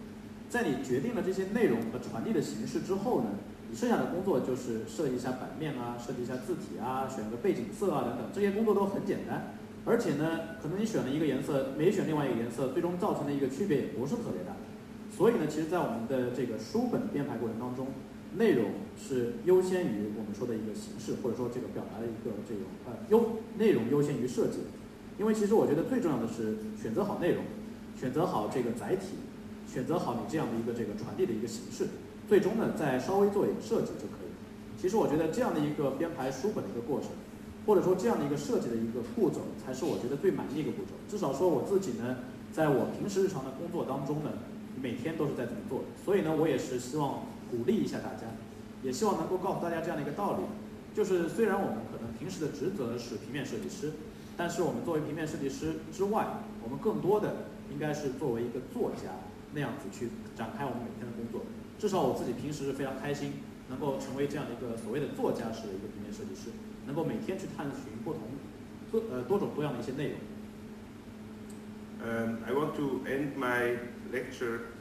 在你决定了这些内容和传递的形式之后呢，你剩下的工作就是设计一下版面啊，设计一下字体啊，选个背景色啊等等，这些工作都很简单。而且呢，可能你选了一个颜色，没选另外一个颜色，最终造成的一个区别也不是特别大。所以呢，其实，在我们的这个书本编排过程当中。内容是优先于我们说的一个形式，或者说这个表达的一个这种呃优内容优先于设计，因为其实我觉得最重要的是选择好内容，选择好这个载体，选择好你这样的一个这个传递的一个形式，最终呢再稍微做一个设计就可以。其实我觉得这样的一个编排书本的一个过程，或者说这样的一个设计的一个步骤，才是我觉得最满意的一个步骤。至少说我自己呢，在我平时日常的工作当中呢，每天都是在这么做。所以呢，我也是希望。鼓励一下大家，也希望能够告诉大家这样的一个道理，就是虽然我们可能平时的职责是平面设计师，但是我们作为平面设计师之外，我们更多的应该是作为一个作家那样子去展开我们每天的工作。至少我自己平时是非常开心，能够成为这样的一个所谓的作家式的一个平面设计师，能够每天去探寻不同多呃多种多样的一些内容。Um, I want to end my lecture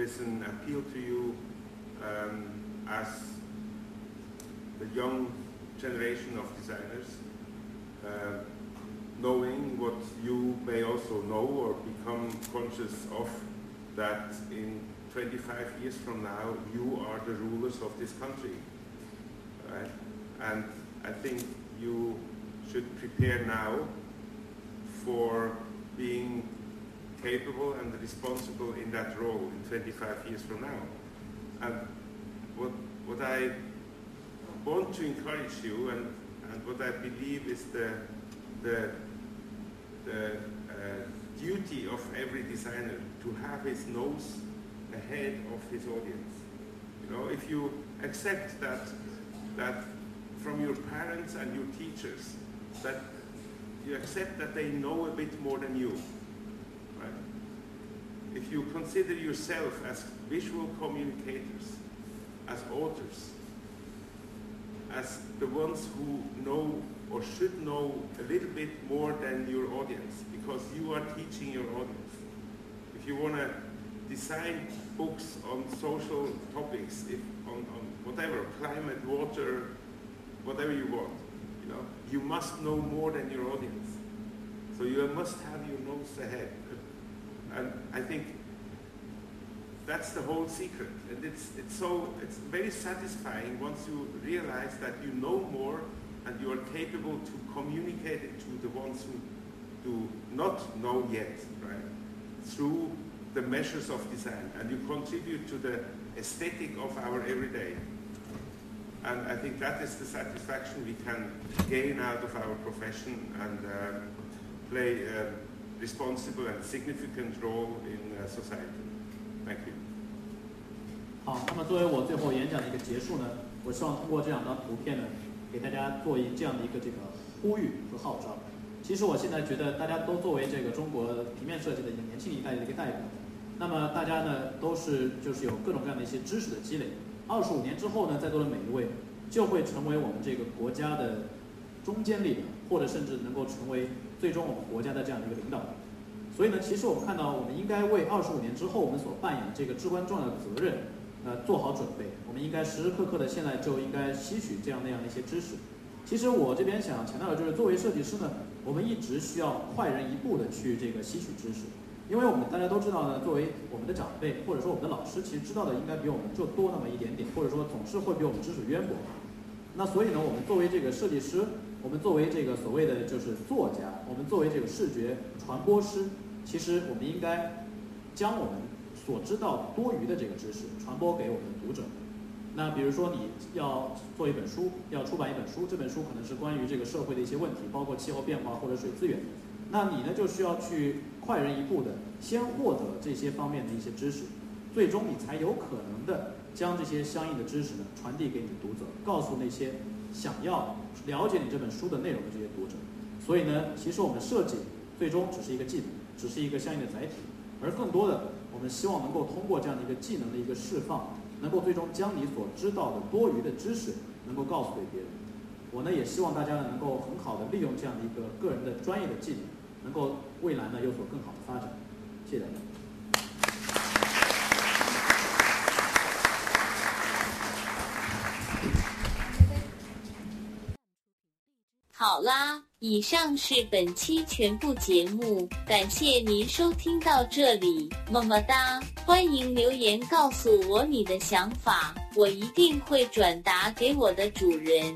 an appeal to you. um, as the young generation of designers, uh, knowing what you may also know or become conscious of, that in 25 years from now, you are the rulers of this country. Right? And I think you should prepare now for being capable and responsible in that role in 25 years from now. And what, what I want to encourage you and, and what I believe is the, the, the uh, duty of every designer to have his nose ahead of his audience. You know, if you accept that, that from your parents and your teachers, that you accept that they know a bit more than you, if you consider yourself as visual communicators, as authors, as the ones who know or should know a little bit more than your audience, because you are teaching your audience. If you want to design books on social topics, if on, on whatever, climate, water, whatever you want, you know, you must know more than your audience. So you must have your nose ahead. And I think that's the whole secret. And it's, it's so, it's very satisfying once you realize that you know more and you are capable to communicate it to the ones who do not know yet, right? Through the measures of design. And you contribute to the aesthetic of our everyday. And I think that is the satisfaction we can gain out of our profession and uh, play a responsible and significant role in society. Thank you. 好，那么作为我最后演讲的一个结束呢，我希望通过这两张图片呢，给大家做一这样的一个这个呼吁和号召。其实我现在觉得大家都作为这个中国平面设计的一个年轻一代的一个代表，那么大家呢都是就是有各种各样的一些知识的积累。二十五年之后呢，在座的每一位就会成为我们这个国家的中坚力量，或者甚至能够成为最终我们国家的这样的一个领导人。所以呢，其实我们看到，我们应该为二十五年之后我们所扮演的这个至关重要的责任。呃，做好准备，我们应该时时刻刻的现在就应该吸取这样那样的一些知识。其实我这边想强调的就是，作为设计师呢，我们一直需要快人一步的去这个吸取知识，因为我们大家都知道呢，作为我们的长辈或者说我们的老师，其实知道的应该比我们就多那么一点点，或者说总是会比我们知识渊博。那所以呢，我们作为这个设计师，我们作为这个所谓的就是作家，我们作为这个视觉传播师，其实我们应该将我们。所知道多余的这个知识传播给我们的读者。那比如说你要做一本书，要出版一本书，这本书可能是关于这个社会的一些问题，包括气候变化或者水资源。那你呢就需要去快人一步的先获得这些方面的一些知识，最终你才有可能的将这些相应的知识呢传递给你的读者，告诉那些想要了解你这本书的内容的这些读者。所以呢，其实我们的设计最终只是一个技能，只是一个相应的载体，而更多的。我们希望能够通过这样的一个技能的一个释放，能够最终将你所知道的多余的知识能够告诉给别人。我呢也希望大家呢能够很好的利用这样的一个个人的专业的技能，能够未来呢有所更好的发展。谢谢大家。好啦，以上是本期全部节目，感谢您收听到这里，么么哒！欢迎留言告诉我你的想法，我一定会转达给我的主人。